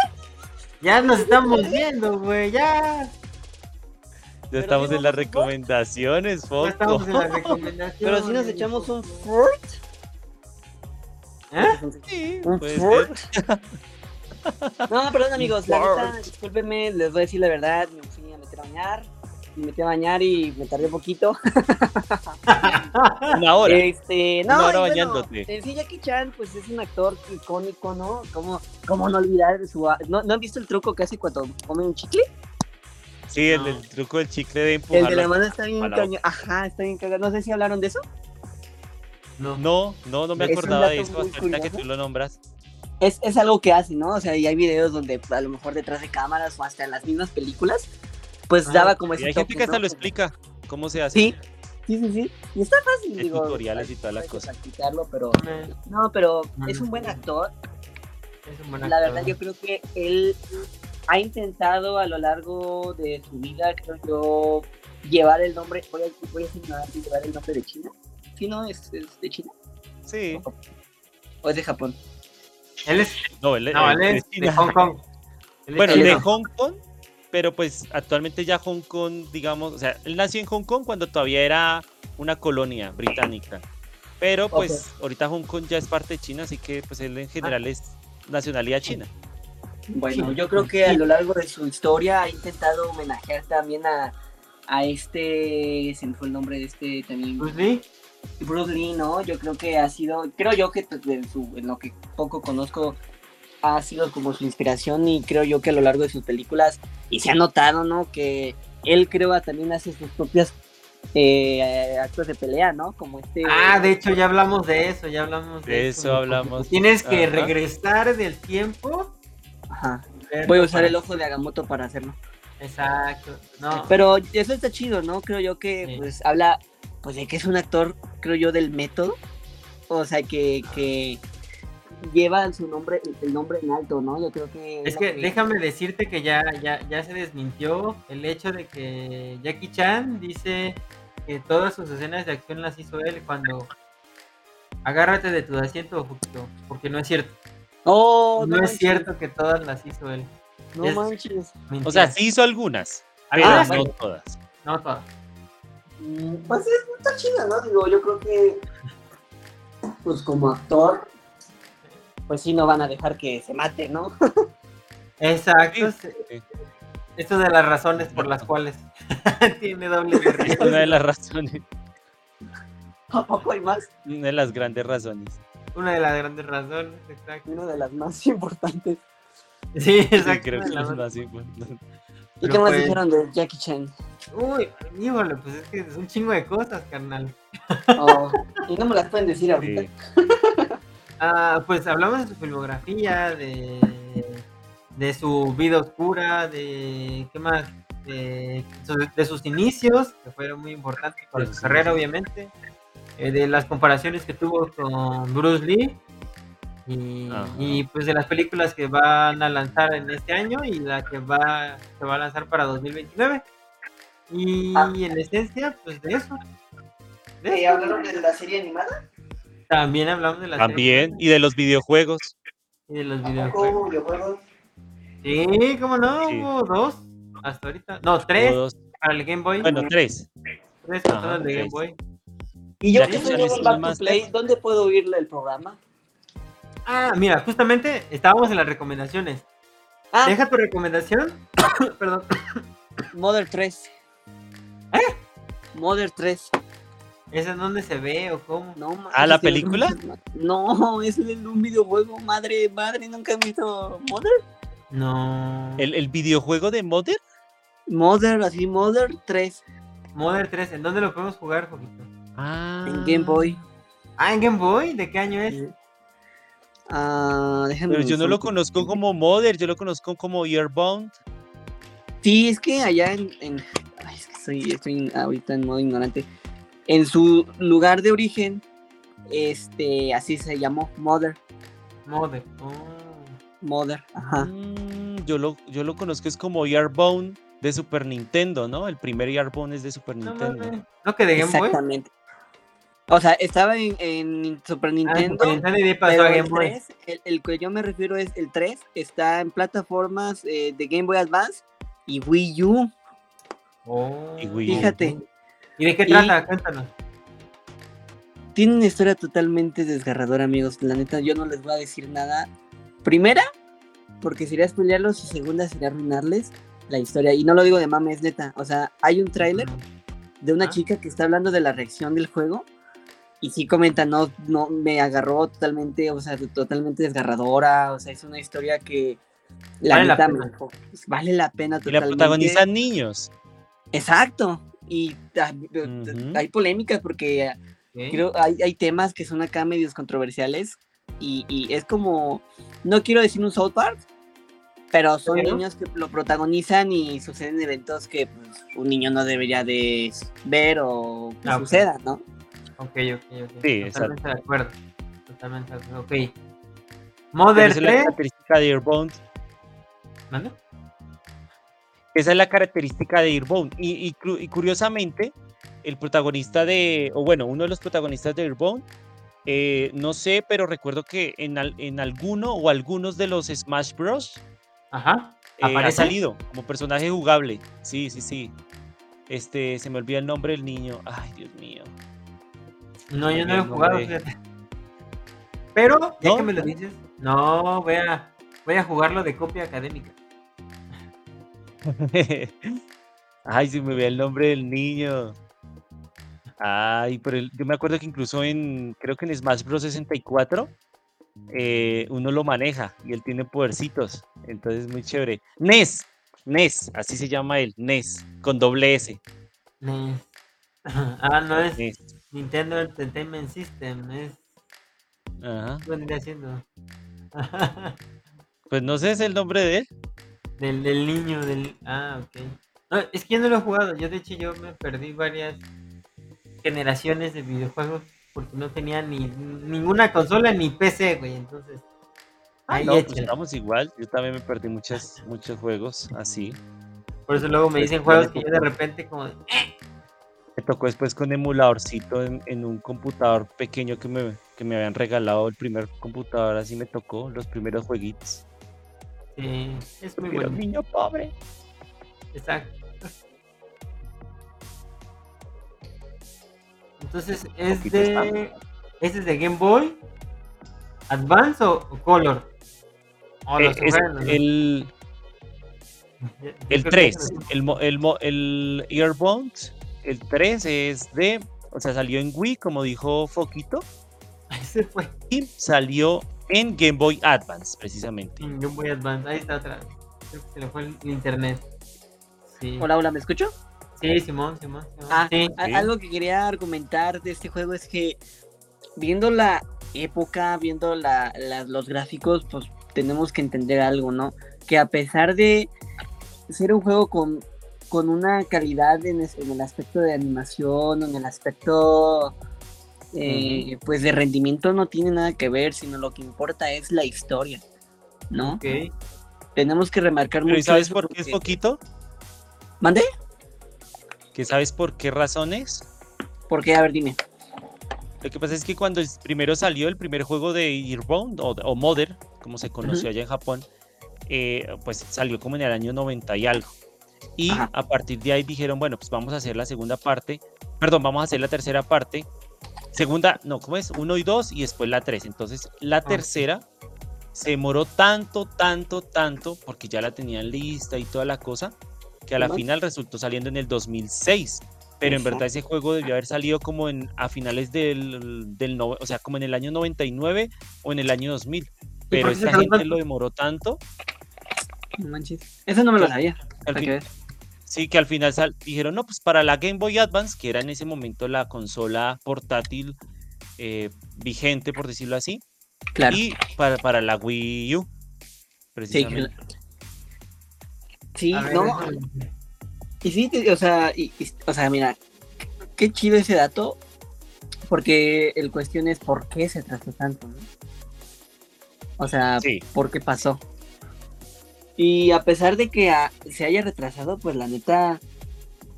ya nos estamos viendo, güey, ya. Ya Pero estamos en las vamos a recomendaciones, Ya Foco. estamos en la *laughs* recomendación. Pero si nos echamos un furt. ¿Eh? Sí, Un ser. *laughs* No, perdón, amigos. La neta, discúlpenme, les voy a decir la verdad. Me fui a meter a bañar. Me metí a bañar y me tardé un poquito. *laughs* Una hora. Este, no, Una hora y bueno, bañándote. En sí, Jackie Chan, pues es un actor icónico, ¿no? ¿Cómo, cómo no olvidar de su. ¿No, ¿No han visto el truco que hace cuando come un chicle? Sí, el, truco del chicle de El empujar. de la mano está bien cañón. Ajá, está bien cagado. No sé si hablaron de eso. No. No, no, no me Es acordaba de eso hasta que tú lo nombras. Es, es algo que hace, ¿no? O sea, y hay videos donde a lo mejor detrás de cámaras o hasta en las mismas películas, pues Ah, daba como Y ese hay gente que hasta ¿no? lo explica cómo se hace. Sí, sí, sí, sí. Y está fácil, digo. tutoriales y toda la hay que cosa. practicarlo, pero... Eh, No, pero es un buen actor. Es un buen La actor. verdad, yo creo que él ha intentado a lo largo de su vida, creo yo, llevar el nombre, voy a, voy a llevar el nombre de China. ¿Sí, no? ¿Es, es de China? Sí. ¿O es de Japón? Él es, No, él, no, él él es es de China. Hong Kong. Bueno, de. Hong Kong, pero pues actualmente ya Hong Kong, digamos, o sea, él nació en Hong Kong cuando todavía era una colonia británica. Pero pues ahorita Hong Kong ya es parte de China, así que pues él en general es nacionalidad china. Bueno, yo creo que a lo largo de su historia ha intentado homenajear también a, a este, se me fue el nombre de este también, Bruce Lee. Bruce Lee, ¿no? Yo creo que ha sido, creo yo que en, su, en lo que poco conozco, ha sido como su inspiración y creo yo que a lo largo de sus películas, y se ha notado, ¿no? Que él creo también hace sus propias eh, actos de pelea, ¿no? Como este... Ah, de hecho ya hablamos de eso, ya hablamos de, De eso hablamos. Tienes que Ajá. regresar del tiempo. Ajá. Voy a usar el ojo de Agamotto para hacerlo. Exacto. No, Pero eso está chido, ¿no? Creo yo que Sí. pues habla pues de que es un actor, creo yo, del método. O sea, que, que lleva su nombre, el nombre en alto, ¿no? Yo creo que... es que déjame decirte que ya, ya, ya se desmintió el hecho de que Jackie Chan dice que todas sus escenas de acción las hizo él cuando agárrate de tu asiento, Justo, porque no es cierto. Oh, no es manches, cierto que todas las hizo él. No es- manches. O sea, sí hizo algunas, pero Ah, no bueno. todas. No todas. Mm, Pues es, está chido, ¿no? Digo, yo creo que pues como actor pues sí no van a dejar que se mate, ¿no? *laughs* Exacto. Sí, sí. Esto de las razones por las cuales *laughs* tiene doble Es riesgo. una de las razones, *laughs* ¿A poco hay más? una de las grandes razones. Una de las grandes razones, exacto. Una de las más importantes. Sí, Sí, exacto. creo que es las- más importante. ¿Y Pero qué más pues- dijeron de Jackie Chan? Uy, híjole, pues es que es un chingo de cosas, carnal. Oh, y no me las pueden decir ahorita. Sí. Ah, pues hablamos de su filmografía, de, de su vida oscura, de qué más, de, su- de sus inicios, que fueron muy importantes para su carrera, obviamente, eh, de las comparaciones que tuvo con Bruce Lee. Y, pues de las películas que van a lanzar en este año y la que va se va a lanzar para 2029 y Ah. en esencia pues de eso De ¿Y eso. hablaron de la serie animada? También hablamos de la serie También, y de los videojuegos. y de los ¿A videojuegos? Sí, cómo no, Sí. hubo dos hasta ahorita. No, tres para el Game Boy. Bueno, tres. tres consolas de Game. Boy. Y yo que soy en Back el to Play, ¿dónde puedo oírle el programa? Ah, mira, justamente estábamos en las recomendaciones. Ah, Deja tu recomendación. *coughs* Perdón. Mother 3. ¿Eh? Mother 3. ¿Esa en dónde se ve o cómo? No, ¿Ah, la película? No, *laughs* es de un videojuego. Madre, madre, nunca he visto Mother. No. ¿El, el videojuego de Mother? Mother, así, Mother 3 Mother 3, ¿en dónde lo podemos jugar, Joquito? Ah. en Game Boy. Ah, en Game Boy, ¿de qué año es? Ah, déjame Pero yo no lo conozco como Mother, yo lo conozco como Earbound. Sí, es que allá en. en- ay, es que soy, estoy ahorita en modo ignorante. En su lugar de origen, este, así se llamó Mother. Mother. Oh. Mother, ajá. Mm, yo, lo, yo lo conozco es como Earbound de Super Nintendo, ¿no? El primer Earbound es de Super No, Nintendo. ¿No que de Game Boy? Exactamente. O sea, estaba en, en Super Nintendo. Y pasó a el, Game Boy. 3, el, el que yo me refiero es el 3, está en plataformas eh, de Game Boy Advance y Wii U. Oh. Y Wii U. Fíjate, ¿Y de qué Y- trata? Cuéntanos. tiene una historia totalmente desgarradora, amigos. La neta, yo no les voy a decir nada. Primera, porque sería spoilearlos, y segunda sería arruinarles la historia. Y no lo digo de mame, es neta. O sea, hay un tráiler de una Ah. chica que está hablando de la reacción del juego y sí comenta, no, no, me agarró totalmente, o sea, totalmente desgarradora, o sea, es una historia que la Vale la neta pena. me dejó- vale la pena Y la totalmente. protagonizan niños. Exacto, y ah, hay polémicas porque creo hay, hay temas que son acá medios controversiales y, y es como, no quiero decir un South Park, pero son Pero- niños que lo protagonizan y suceden eventos que pues, un niño no debería de ver o que Ah, suceda, ¿no? Ok, ok, ok. Sí, Totalmente de acuerdo. Totalmente de acuerdo. Ok. Mother esa es la 3. característica de Airbound. ¿Mande? Esa es la característica de Airbound. Y, y cru- y curiosamente, el protagonista de, o bueno, uno de los protagonistas de Airbound, eh, no sé, pero recuerdo que en, al- en alguno o algunos de los Smash Bros. Ajá. eh, ha salido como personaje jugable. Sí, sí, sí. Este, se me olvida el nombre del niño. Ay, Dios mío. No, yo no lo he jugado, fíjate. Pero, ya ¿No? que me lo dices, no, voy a, voy a jugarlo de copia académica. *laughs* Ay, se me olvida el nombre del niño. Ay, pero el- yo me acuerdo que incluso en, creo que en Smash Bros. 64, eh, uno lo maneja y él tiene podercitos. Entonces es muy chévere. NES, NES, así se llama él, NES, con doble S. Ne- *laughs* Ah, no es NES. Nintendo Entertainment System, es. Ajá. ¿Qué vendría haciendo? *laughs* Pues no sé, es el nombre de él. Del, del niño, del. Ah, ok. No, es que yo no lo he jugado. Yo, de hecho, yo me perdí varias generaciones de videojuegos porque no tenía ni ninguna consola ni PC, güey. Entonces, ahí no, pues estamos igual. Yo también me perdí muchas, muchos juegos así. Por eso luego me Pues, dicen juegos que yo de repente, como. de, Me tocó después con emuladorcito en, en un computador pequeño que me, que me habían regalado. El primer computador así me tocó, los primeros jueguitos. Sí, es muy Era bueno. un niño pobre. Exacto. Entonces, ¿es de. ¿Este es de Game Boy? ¿Advance o, o Color? O Eh, los es juegan, ¿no? el, el creo que 3, es- el, el, el Earbound, el 3 es de, o sea, salió en Wii, como dijo Foquito, *laughs* Ese fue y salió en Game Boy Advance, precisamente. en Game Boy Advance. Ahí está atrás. Creo que se le fue el, internet. Sí. Hola, hola, ¿me escucho? Sí, Simón, Simón. Simón. Ah, Sí. algo que quería argumentar de este juego es que viendo la época, viendo la, la- los gráficos, pues tenemos que entender algo, ¿no? Que a pesar de ser un juego con, con una calidad en, es- en el aspecto de animación, en el aspecto eh, pues de rendimiento no tiene nada que ver, sino lo que importa es la historia, ¿no? Ok. Tenemos que remarcar Pero ¿y mucho sabes eso por qué es porque- Foquito? ¿Mande? ¿Que sabes por qué razones? Porque, a ver, dime. Lo que pasa es que cuando primero salió el primer juego de Earbound o, o Mother, como se conoció allá en Japón, eh, pues salió como en el año 90 y algo. Y Ajá. a partir de ahí dijeron, bueno, pues vamos a hacer la segunda parte, perdón, vamos a hacer la tercera parte. Segunda, no, ¿cómo es? Uno y dos y después la tres. Entonces, la tercera se demoró tanto, tanto, tanto, porque ya la tenían lista y toda la cosa, que a la final resultó saliendo en el 2006. Pero en verdad ese juego debió haber salido como en a finales del, del no- o sea, como en el año 99 o en el año 2000. Pero esta gente tanto? lo demoró tanto, No manches. Eso no me lo sabía. al fin-. Sí, que al final sal- dijeron, no, pues para la Game Boy Advance, que era en ese momento la consola portátil eh, vigente, por decirlo así, Claro. y para, para la Wii U, Sí, precisamente. claro. Sí, ver, no. Y sí, o sea, y- y- o sea, mira, qué chido ese dato, porque el cuestión es por qué se trató tanto, ¿no? O sea, Sí. ¿por qué pasó? Y a pesar de que ah, se haya retrasado, pues la neta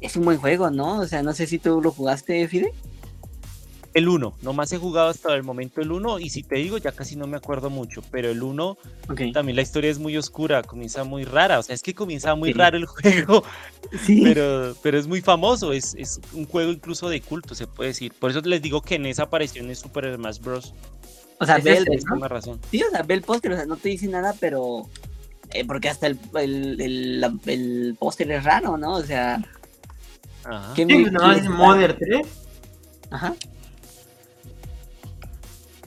es un buen juego, ¿no? O sea, no sé si tú lo jugaste, Fide. El 1, nomás he jugado hasta el momento el 1 y si te digo ya casi no me acuerdo mucho, pero el 1 Ok. también la historia es muy oscura, comienza muy rara, o sea, es que comienza muy Sí. raro el juego, Sí. pero, pero es muy famoso, es, es un juego incluso de culto, se puede decir. Por eso les digo que en esa aparición es Super Smash Bros. O sea, ve el, razón. sí, o sea, ve el póster, o sea, no te dice nada, pero. Eh, porque hasta el, el, el, póster es raro, ¿no? O sea. Ajá. ¿qué Sí, qué- es Mother 3. Ajá.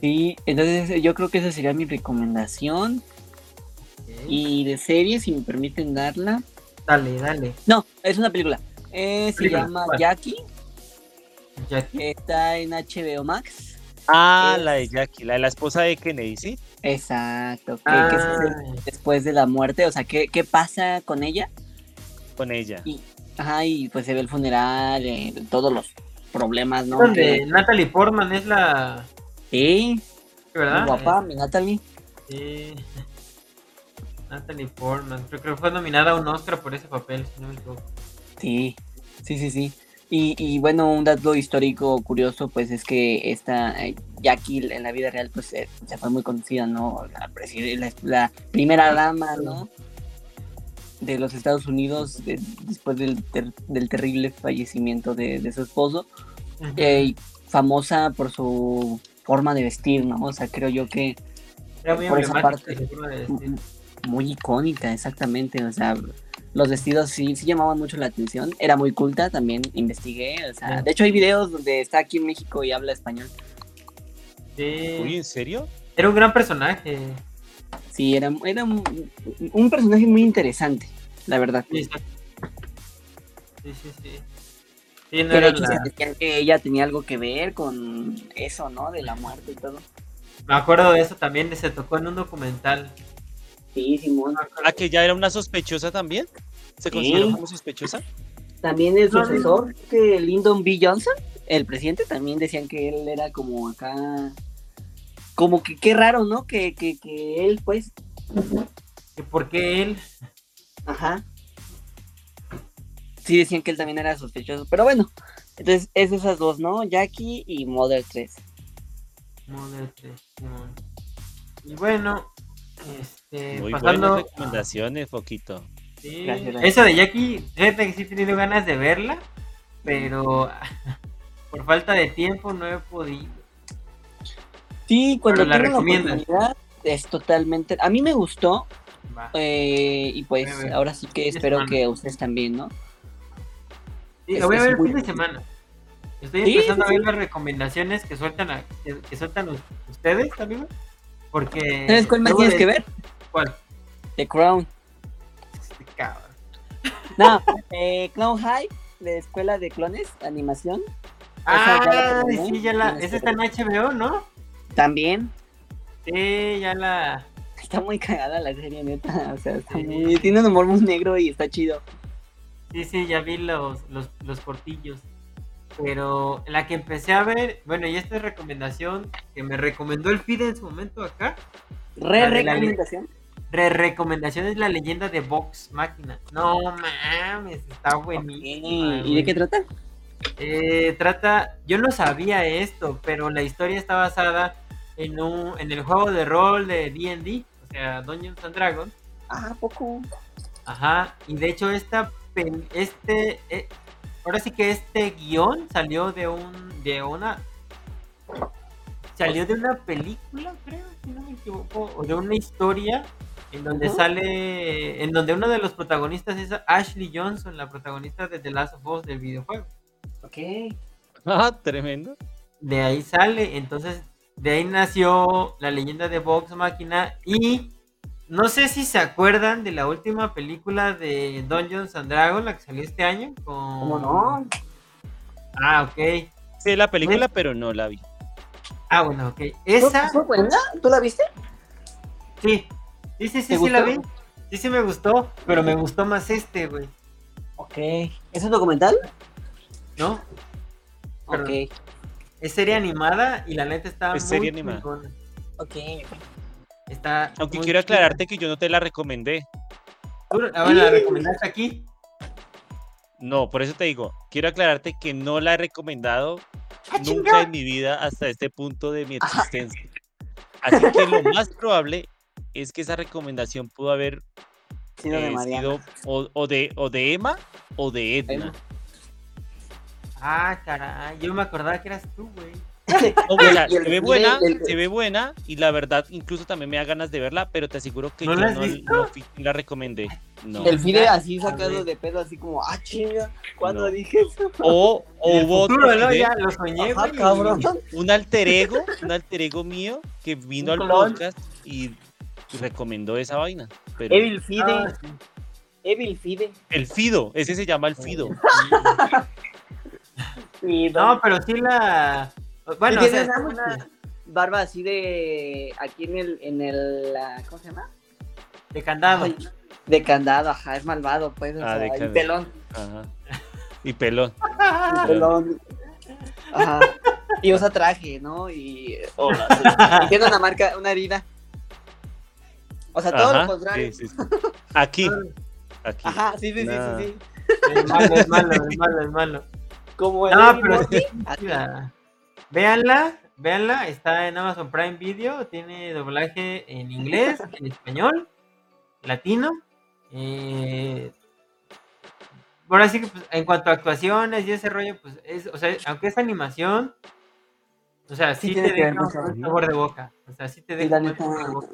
Sí, entonces yo creo que esa sería mi recomendación. Y de serie, si me permiten darla. Dale, dale. No, es una película. Eh, se Película, llama ¿cuál? Jackie. Ya- Está en HBO Max. Ah, Es- la de Jackie, la de la esposa de Kennedy, ¿sí? Exacto. Ah, sucede después de la muerte. O sea, ¿qué, qué pasa con ella? Con ella. Y, ajá, y pues se ve el funeral, eh, todos los problemas, ¿no? donde Que- Natalie Portman es la. Sí, ¿Verdad? muy guapa, mi Natalie. Sí. Natalie Portman. Creo que fue nominada a un Oscar por ese papel, si no me equivoco. Sí, sí, sí, sí. Y, y bueno, un dato histórico curioso, pues es que esta eh, Jackie en la vida real, pues eh, se fue muy conocida, ¿no? La, la, la primera dama, ¿no? De los Estados Unidos de- después del, ter- del terrible fallecimiento de, de su esposo. eh, famosa por su forma de vestir, ¿no? O sea, creo yo que Era muy por esa parte. de muy icónica, exactamente. O sea, los vestidos sí, sí llamaban mucho la atención. Era muy culta, también investigué. O sea, Sí. de hecho hay videos donde está aquí en México y habla español. Sí. Uy, ¿en serio? Era un gran personaje. Sí, era, era un, un personaje muy interesante, la verdad. Sí, sí. Sí, sí, no hecho la- se decían que ella tenía algo que ver con eso, ¿no? De la muerte y todo. Me acuerdo de eso también, se tocó en un documental. Sí, Simón. ¿Ah, que ya era una sospechosa también? ¿Se Sí. consideró como sospechosa? También el sucesor que Lyndon B. Johnson, el presidente, también decían que él era como acá. Como que qué raro, ¿no? Que, que, que él, pues. Que por qué él. Ajá. Sí, decían que él también era sospechoso. Pero bueno, entonces es esas dos, ¿no? Jackie y Mother 3. Mother 3, Simón. Y bueno, este. Muy pasando. buenas recomendaciones, Foquito. Sí, Gracias, gracias. Esa de Jackie, fíjate que sí he tenido ganas de verla, pero *laughs* por falta de tiempo no he podido. Sí, cuando Pero la recomiendas. oportunidad es totalmente. A mí me gustó eh, y pues Voy ahora sí que espero semana. que ustedes también, ¿no? Sí, lo voy a ver el fin de semana. Estoy Sí, empezando sí, a ver las recomendaciones que sueltan, a- que, que sueltan us- ustedes, amigos. Porque. ¿Sabes cuál más tienes de- que ver? ¿Cuál? The Crown. No, eh, Clown High, de Escuela de Clones, animación. Ah, ya sí, ya la. Esa está en HBO, ¿no? También. Sí, ya la. Está muy cagada la serie, neta. O sea, está Sí. muy... tiene un humor muy negro y está chido. Sí, sí, ya vi los, los, los cortillos. Pero la que empecé a ver, bueno, y esta es recomendación que me recomendó el FIDE en su momento acá. Re la recomendación. Re recomendación es la leyenda de Vox Máquina. No mames, está buenísima. ¿Y de qué trata? Eh, trata, yo no sabía esto, pero la historia está basada en un, en el juego de rol de D&D, o sea, Dungeons and Dragons. Ah, ¿a poco. Ajá, y de hecho esta este eh, ahora sí que este guion salió de un de una salió de una película, creo, si no me equivoco, o de una historia en donde sale en donde uno de los protagonistas es Ashley Johnson, la protagonista de The Last of Us del videojuego. Ok. Ah, tremendo. De ahí sale, entonces de ahí nació la leyenda de Vox Máquina y no sé si se acuerdan de la última película de Dungeons and Dragons, la que salió este año con ¿Cómo no? Ah, ok. Sí, la película, pero no la vi. Ah, bueno, ok. Esa, ¿Fue buena? ¿Tú la viste? sí. Sí, sí, sí, ¿Te sí la vi. Sí, sí me gustó, pero me gustó más este, güey. Ok. ¿Es un documental? ¿No? Pero- Ok. Es serie animada y la neta está Es muy serie animada. Ok. Está Aunque quiero aclararte que yo no te la recomendé. ¿Tú la, la recomendaste aquí? No, por eso te digo, quiero aclararte que no la he recomendado nunca en mi vida hasta este punto de mi existencia. Así que lo más probable es que esa recomendación pudo haber Sido de eh, Mariana. sido o, o de, o de Emma o de Edna. Ah, caray, yo me acordaba que eras tú, güey. *laughs* No, *laughs* el se ve buena, del- se ve buena y la verdad incluso también me da ganas de verla, pero te aseguro que ¿No yo la no, visto? no la recomendé. No. El Fide así sacado de pedo, así como, ah, chinga, ¿cuándo No. dije eso? *laughs* O, o hubo otro futuro, ¿no? video, Ya lo soñé, Ajá, güey. un alter ego, un alter ego mío que vino al podcast y recomendó esa vaina. Pero Evil Fide, Ah, sí. Evil Fide. el Fido, ese se llama el Fido. No, pero sí la. Bueno, o sea, una barba así de, aquí en el, en el, ¿cómo se llama? de candado. Ay, de candado, ajá, es malvado, pues, o Ah, sea, de y pelón, Ajá. Y pelón. y pelón. Ajá. Y usa traje, ¿no? Y, hola, y tiene una marca, una herida. O sea, todo Ajá, lo contrario. sí, sí, sí. Aquí, *laughs* aquí. Ajá, sí, sí, sí, Nah. sí, sí. Es malo, es malo, es malo, es malo. Como el No, pero Morty. Véanla, véanla, está en Amazon Prime Video, tiene doblaje en inglés, *laughs* en español, latino. Eh, ahora sí que pues, en cuanto a actuaciones y ese rollo, pues es, o sea, aunque es animación, o sea, sí, Sí te tiene que ver deja un sabor de boca. O sea, sí te deja un sabor de boca.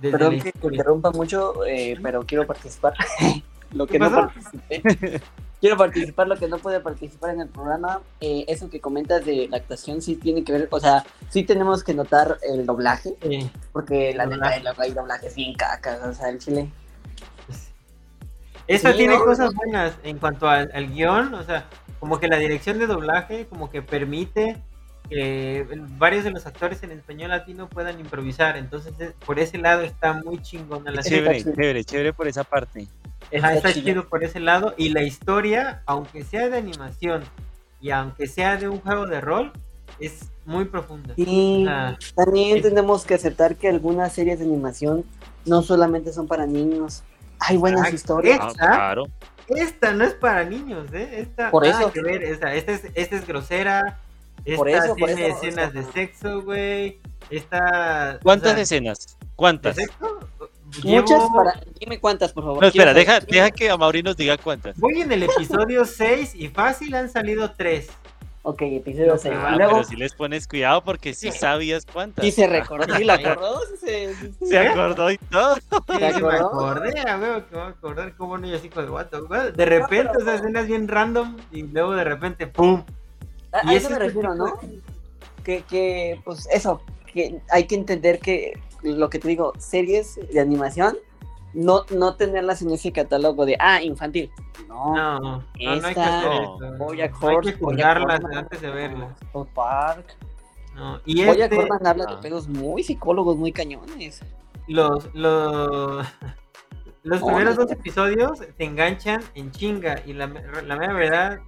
Desde Perdón que te interrumpa mucho, eh, pero quiero participar. *laughs* lo ¿Qué que no pasó? participé. quiero participar, lo que no pude participar en el programa. Eh, eso que comentas de la actuación sí tiene que ver, o sea, sí tenemos que notar el doblaje, Sí. porque la neta hay doblajes bien cacas, o sea, el chile. Esa Sí, tiene ¿no? cosas buenas en cuanto al, al guion, o sea, como que la dirección de doblaje como que permite que varios de los actores en español latino puedan improvisar, entonces eh, por ese lado está muy chingona la serie. Chévere, chido. chévere, chévere por esa parte. Ajá, está chido. chido por ese lado y la historia, aunque sea de animación y aunque sea de un juego de rol, es muy profunda. Y Ah, también tenemos que aceptar que algunas series de animación no solamente son para niños. Hay buenas Ah, historias. Ah, ¿Esta? claro. Esta no es para niños, ¿eh? Esta, Por eso. que ver, esta, esta es, esta es grosera, esta Por eso, por tiene eso, o escenas de sexo, güey, esta... ¿Cuántas o sea, escenas? ¿de ¿Cuántas? sexo? Muchas Llevo- para. Dime cuántas, por favor. No, espera, deja, deja que a Mauri nos diga cuántas. Voy en el episodio 6 y fácil han salido 3. Ok, episodio 6. Ah, y luego, pero si les pones cuidado porque sí sabías cuántas. sí se recordó, sí la acordó. se- se- Se acordó y todo. Sí, sí me acordé, a ver, que me voy a acordar cómo no yo así de what the fuck? De repente, pero- o sea, escenas bien random y luego de repente, ¡pum! A, eso me refiero, ¿no? Que, que, pues eso, que hay que entender que lo que te digo, series de animación, no, no tenerlas en ese catálogo de, ah, infantil. No, No, no, no hay que Esta- hacer eso. Hay que juzgarlas antes de verlas. South Park. No. Y Bojack este, Horseman habla Ah. de pedos muy psicólogos, muy cañones. los, los, los primeros dos episodios te enganchan en chinga y la, la mera verdad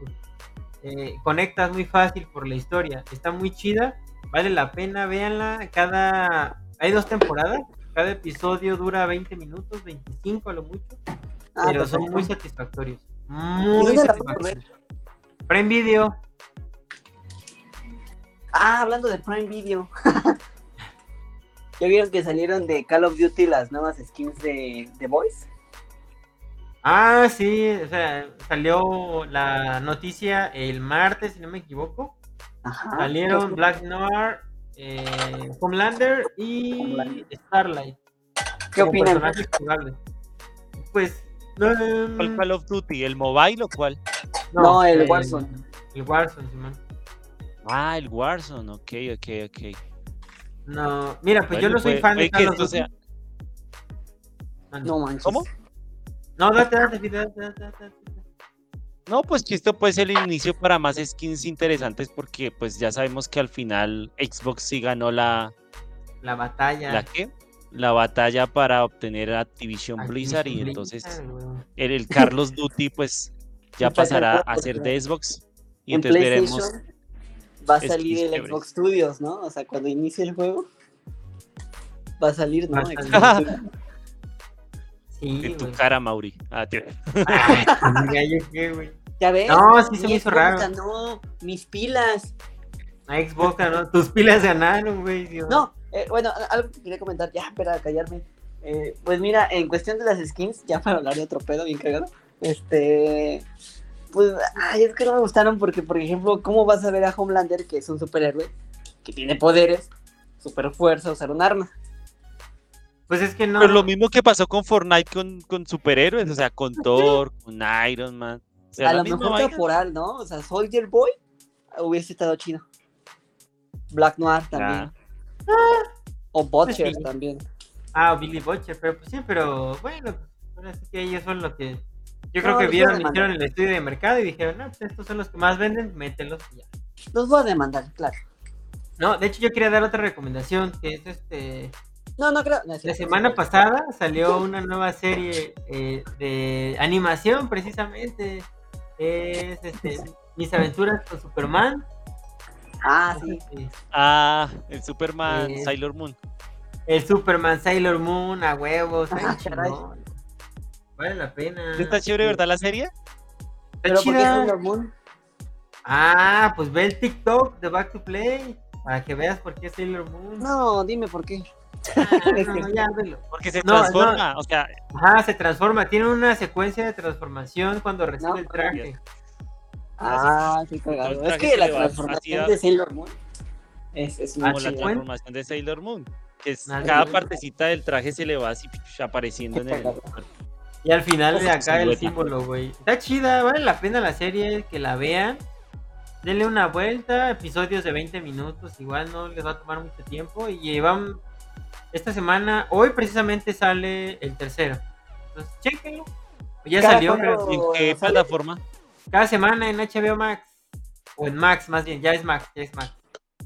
eh, conectas muy fácil por la historia. Está muy chida, vale la pena, véanla. Cada hay dos temporadas, cada episodio dura 20 minutos, 25 a lo mucho, Ah, pero son muy satisfactorios. ¿Y Muy satisfactorios. Prime Video. Ah, hablando de Prime Video. *laughs* ¿Ya vieron que salieron de Call of Duty las nuevas skins de The Voice? Ah, sí, o sea, salió la noticia el martes, si no me equivoco. Ajá. Salieron Black Noir, eh, Homelander y Homelander. Starlight. ¿Qué opinan? Pues, no, ¿Cuál Call of Duty? ¿El mobile o cuál? No, el Warzone. El Warzone, Simón. Ah, el Warzone, ok, ok, ok. No, mira, pues yo no soy puede- fan de Call of Duty. sea-. No manches. ¿Cómo? No, date, date, date, date, date, date. No, pues que esto puede ser el inicio para más skins interesantes porque pues ya sabemos que al final Xbox sí ganó la, La batalla. ¿la qué? La batalla para obtener Activision Blizzard y Activision entonces Blizzard, el, el Carlos Duty pues ya pasará a ser de Xbox y en entonces veremos PlayStation va a salir el. Xbox Studios, ¿no? O sea, cuando inicie el juego va a salir, ¿no? Sí, en tu cara, Mauri. Ah, tío. Ay, gallo, ¿qué, güey? ¿Ya ves? No, sí se me hizo Xbox raro. ganó mis pilas. A Xbox ganó. Tus pilas ganaron, güey. ¿sí o No, eh, bueno, algo que quería comentar, ya, para callarme. Eh, pues mira, en cuestión de las skins, ya para hablar de otro pedo bien cagado, este, pues, ay, es que no me gustaron porque, por ejemplo, ¿cómo vas a ver a Homelander, que es un superhéroe, que tiene poderes, super fuerza, usar un arma? Pues es que no. Pero lo mismo que pasó con Fortnite con, con superhéroes, o sea, con *laughs* Thor, con Iron Man. O sea, a la lo misma mejor vaina. temporal, ¿no? O sea, Soldier Boy hubiese estado chido. Black Noir también. O Butcher sí. también. Ah, Billy Butcher, pero pues sí, pero bueno, ahora sí que ellos son los que. Yo creo que vieron, hicieron el estudio de mercado y dijeron, no, pues estos son los que más venden, mételos y ya. Los voy a demandar, claro. No, de hecho yo quería dar otra recomendación, que es este... No, no creo. no, La semana sí. pasada salió una nueva serie eh, de animación, precisamente. Es este, Mis aventuras con Superman. Ah, sí. Ah, el Superman, Eh, Sailor Moon. El Superman Sailor Moon, a huevos. Ah. *laughs* Vale la pena. ¿Está chévere, verdad, la serie? Está Pero ¿por qué chida. Sailor Moon? Ah, pues ve el TikTok de Back to Play para que veas por qué Sailor Moon. No, dime por qué. Ah, no, ya, velo. Porque se No, transforma, o sea, Ajá, se transforma. Tiene una secuencia de transformación cuando recibe No, el traje. Ah, sí, cagado. el Es que la transformación de Sailor Moon es, es Ah, como la transformación de Sailor Moon. Que es, Ah, cada partecita del traje se le va así apareciendo en el. cagado. Y al final de acá el símbolo, güey. Está chida, vale la pena la serie, que la vean. Denle una vuelta, episodios de 20 minutos, igual no les va a tomar mucho tiempo. Y llevan esta semana, hoy precisamente sale el tercero. Entonces, chéquenlo. Ya Cada salió creo, ¿En qué plataforma? cada semana en HBO Max. O en Max, más bien, ya es Max, ya es Max.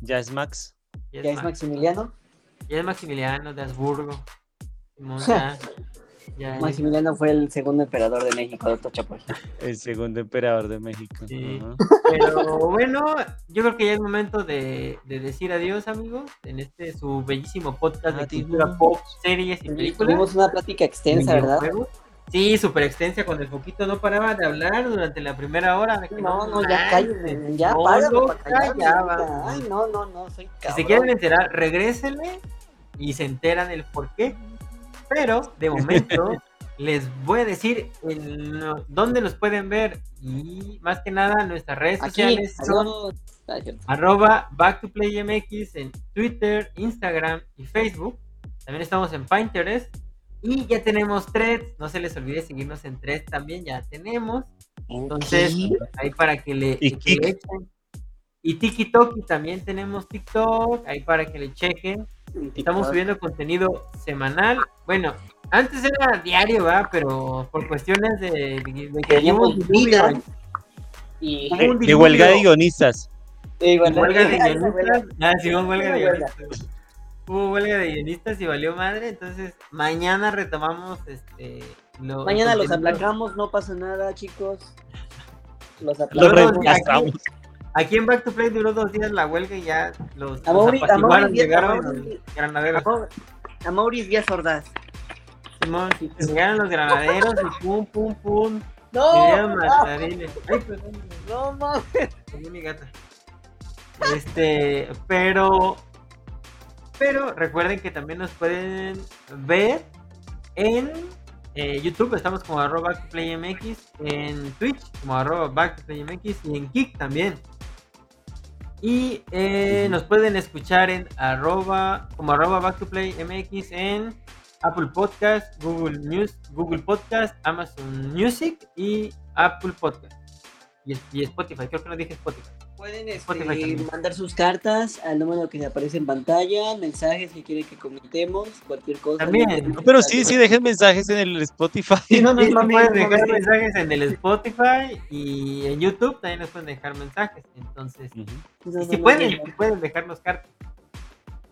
Ya es Max. Ya es, Ya es Max. Maximiliano. Ya es Maximiliano de Habsburgo. *laughs* Simón, ya, Maximiliano fue el segundo emperador de México, doctor Chapoy. *laughs* El segundo emperador de México. Sí. Pero bueno, yo creo que ya es momento de, de decir adiós, amigos, en este su bellísimo podcast de Adiós. cultura pop, series y películas. Tuvimos una plática extensa, ¿verdad? Sí, súper extensa, cuando el poquito no paraba de hablar durante la primera hora. de que No, no, ya cállate, ya no lo para. Ay, no, no, no, soy Si cabrón. se quieren enterar, regrésenle y se enteran el por qué. Pero de *laughs* momento les voy a decir dónde los pueden ver y más que nada nuestras redes Aquí, sociales son adiós. Ah, es cierto. arroba backtoplaymx en Twitter, Instagram y Facebook. También estamos en Pinterest. Y ya tenemos threads. No se les olvide seguirnos en threads también. Ya tenemos. Entonces, ¿Qué? ahí para que le, que le echen. Y TikTok también tenemos TikTok. Ahí para que le chequen. Estamos subiendo contenido semanal. Bueno, antes era diario, ¿va? Pero por cuestiones de, de- de que vida. Y, Hubo De, un de huelga de guionistas. huelga de guionistas. Ah, sí, hubo huelga de Hubo huelga. guionistas. Hubo huelga de guionistas y valió madre. Entonces, mañana retomamos este. lo- Mañana los aplacamos, no pasa nada, chicos. Los aplacamos. reemplazamos. Aquí en Back to Play duró dos días la huelga y ya los, A Mauri- a apaciguaron, Mauri- a llegaron Mauri- los granaderos. A Mau- A Maurice Díaz Ordaz. Simón, llegaron los granaderos y pum, pum, pum. No. Ay, perdón. no mames. Mi gata. Este, pero. Pero recuerden que también nos pueden ver en eh, YouTube, estamos como arroba backtoplaymx, en Twitch como arroba backtoplaymx y en Kick también. Y eh, nos pueden escuchar en arroba, como arroba backtoplaymx en Apple Podcast, Google News, Google Podcast, Amazon Music y Apple Podcast. Y, y Spotify, creo que no dije Spotify. Pueden este, mandar sus cartas al número que aparece en pantalla, mensajes que quieren que comentemos, cualquier cosa. También. No, pero sí, sí, dejen mensajes en el Spotify. Sí, no, no, Sí, mames, pueden no dejar mensajes en el Spotify y en YouTube también nos pueden dejar mensajes. Entonces. No, no, si no, pueden, no, si pueden dejarnos cartas.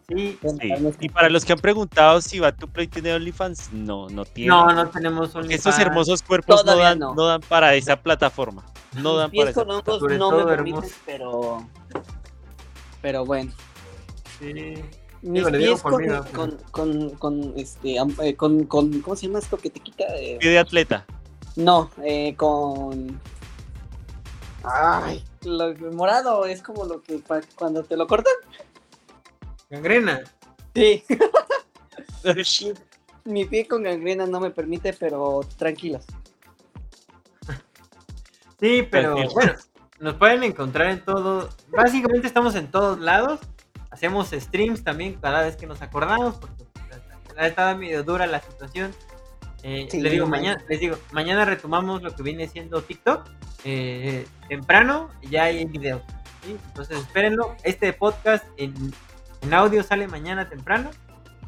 Sí, no, Sí. no, no, Y para los que han preguntado si Back to Play tiene OnlyFans, no, no tiene. no, no tenemos Porque estos hermosos cuerpos no dan, no. no dan para esa plataforma. No dan para económicos Sobre no me permiten, hermoso. pero. Pero bueno. Sí. Mis Digo, pies con, con, con, con, este, eh, con, con, ¿cómo se llama esto que te quita? Eh, Pie de atleta. no, eh, con, Ay, lo morado es como lo que pa- cuando te lo cortan. Gangrena. Sí. *laughs* Mi pie con gangrena no me permite, pero tranquilos. Sí, pero bueno, nos pueden encontrar en todo. Básicamente estamos en todos lados. Hacemos streams también cada vez que nos acordamos, porque ha estado medio dura la situación. Eh, Sí, les, digo, mañana, les digo, mañana retomamos lo que viene siendo TikTok. eh, temprano ya hay video. ¿sí? Entonces espérenlo. Este podcast en, en audio sale mañana temprano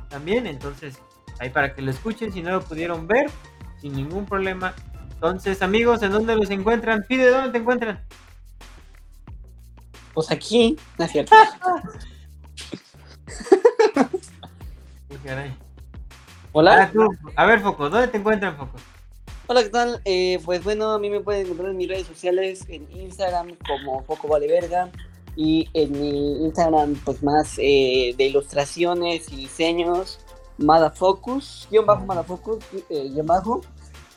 también. Entonces, ahí para que lo escuchen. Si no lo pudieron ver, sin ningún problema. Entonces, amigos, ¿en dónde los encuentran? Pide, ¿dónde te encuentran? Pues aquí, no es cierto. *laughs* Sí, caray. Ah, Hola. tú, a ver, Foco, ¿dónde te encuentran, Foco? Hola, ¿qué tal? Eh, pues bueno, a mí me pueden encontrar en mis redes sociales, en Instagram como Foco Vale Verga y en mi Instagram pues más eh, de ilustraciones y diseños, Madafocus, guion bajo Madafocus, eh, guion bajo.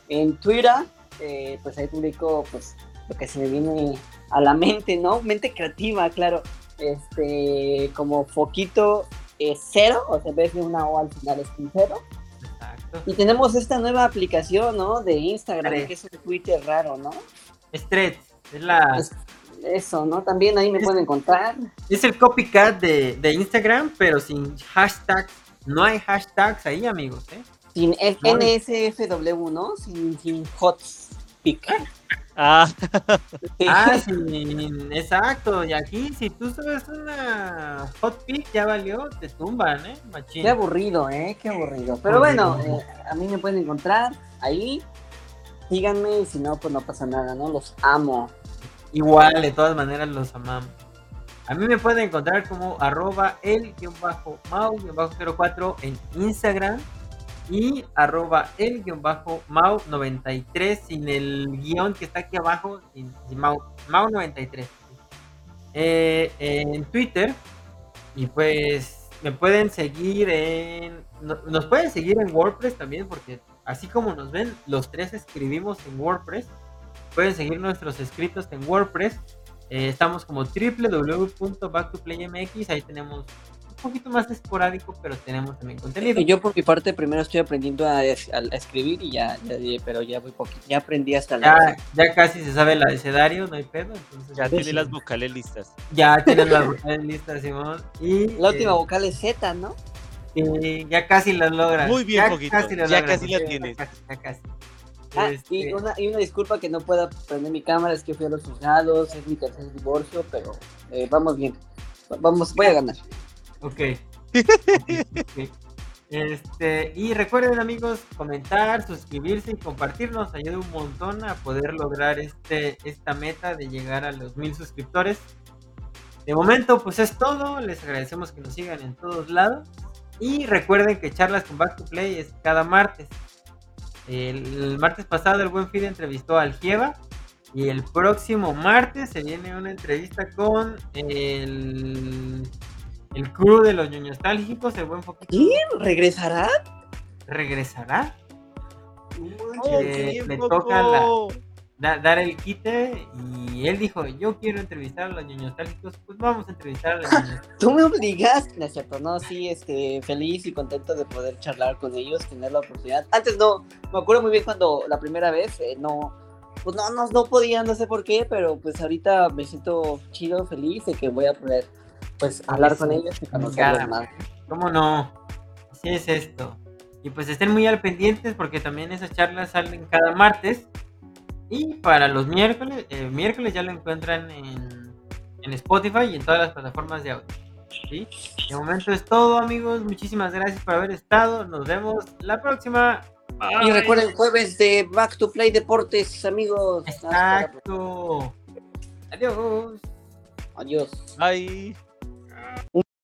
En Twitter, eh, pues ahí publico pues lo que se me viene a la mente, ¿no? Mente creativa, claro. Este, como Foquito eh, cero, o sea, en vez de una O al final es un cero. Exacto. Y tenemos esta nueva aplicación, ¿no? De Instagram, que es un Twitter raro, ¿no? Es Threads, es, la, Es- Eso, ¿no? También ahí me Es- pueden encontrar. es el copycat de, de Instagram, pero sin hashtags. No hay hashtags ahí, amigos, ¿eh? Sin No. NSFW, ¿no? Sin, sin hot Ah, Ah, sí, exacto. Y aquí, si tú subes una hot pick, ya valió, te tumban, ¿eh? Machín. Qué aburrido, ¿eh? Qué aburrido. Pero bueno, eh, a mí me pueden encontrar ahí. Síganme y si no, pues no pasa nada, ¿no? Los amo. Igual, de todas maneras, los amamos. A mí me pueden encontrar como arroba el-mau-04 en Instagram y arroba el-mau93 sin el guion que está aquí abajo, sin, sin mau, mau93. Eh, en Twitter y pues me pueden seguir en... no- nos pueden seguir en WordPress también porque así como nos ven, los tres escribimos en WordPress. Pueden seguir nuestros escritos en WordPress. Eh, estamos como www.backtoplayMX. Ahí tenemos poquito más esporádico, pero tenemos también contenido. Y yo por mi parte primero estoy aprendiendo a, es- a- a escribir y ya, ya, pero ya voy poquito. Ya aprendí hasta la... Ya, ya casi se sabe el abecedario, no hay pedo. Entonces ya tiene las vocales listas. ya tienen las vocales listas, Simón. Y La última eh, vocal es Z, ¿no? sí, ya casi las logras. Muy bien, ya Foguito, Casi las ya logras. casi la Sí, tienes. Ya casi, ya casi. Ah, Este, y, una, y una disculpa que no pueda prender mi cámara, es que fui a los juzgados, es mi tercer divorcio, pero eh, vamos bien. Va- Vamos, voy a ganar. *laughs* Ok. Este, y recuerden amigos, comentar, suscribirse y compartirnos ayuda un montón a poder lograr este, esta meta de llegar a los mil suscriptores. De momento, pues es todo. Les agradecemos que nos sigan en todos lados. Y recuerden que charlas con Back to Play es cada martes. El, martes pasado el buen Fide entrevistó al Gieva. Y el próximo martes se viene una entrevista con el, el crew de los ñoños nostálgicos. El buen Foquito ¿Quién regresará? regresará. ¡Oh, Eh, le toca la- da- dar el quite. Y él dijo: Yo quiero entrevistar a los nostálgicos. Pues vamos a entrevistar a los ñoños *laughs* Tú me obligaste, no es cierto, no, sí, este, feliz y contento de poder charlar con ellos, tener la oportunidad. Antes no, me acuerdo muy bien cuando la primera vez, eh, no, pues no, no, no podía, no sé por qué, pero pues ahorita me siento chido, feliz de que voy a poder, pues, hablar con ellos y conocerlos más. ¿Cómo no? Así es esto. Y pues estén muy al pendientes porque también esas charlas salen cada martes. Y para los miércoles, eh, miércoles ya lo encuentran en, en Spotify y en todas las plataformas de audio. ¿sí? De momento es todo, amigos. Muchísimas gracias por haber estado. Nos vemos la próxima. Y recuerden, jueves de Back to Play Deportes, amigos. Exacto. Adiós. Adiós. Um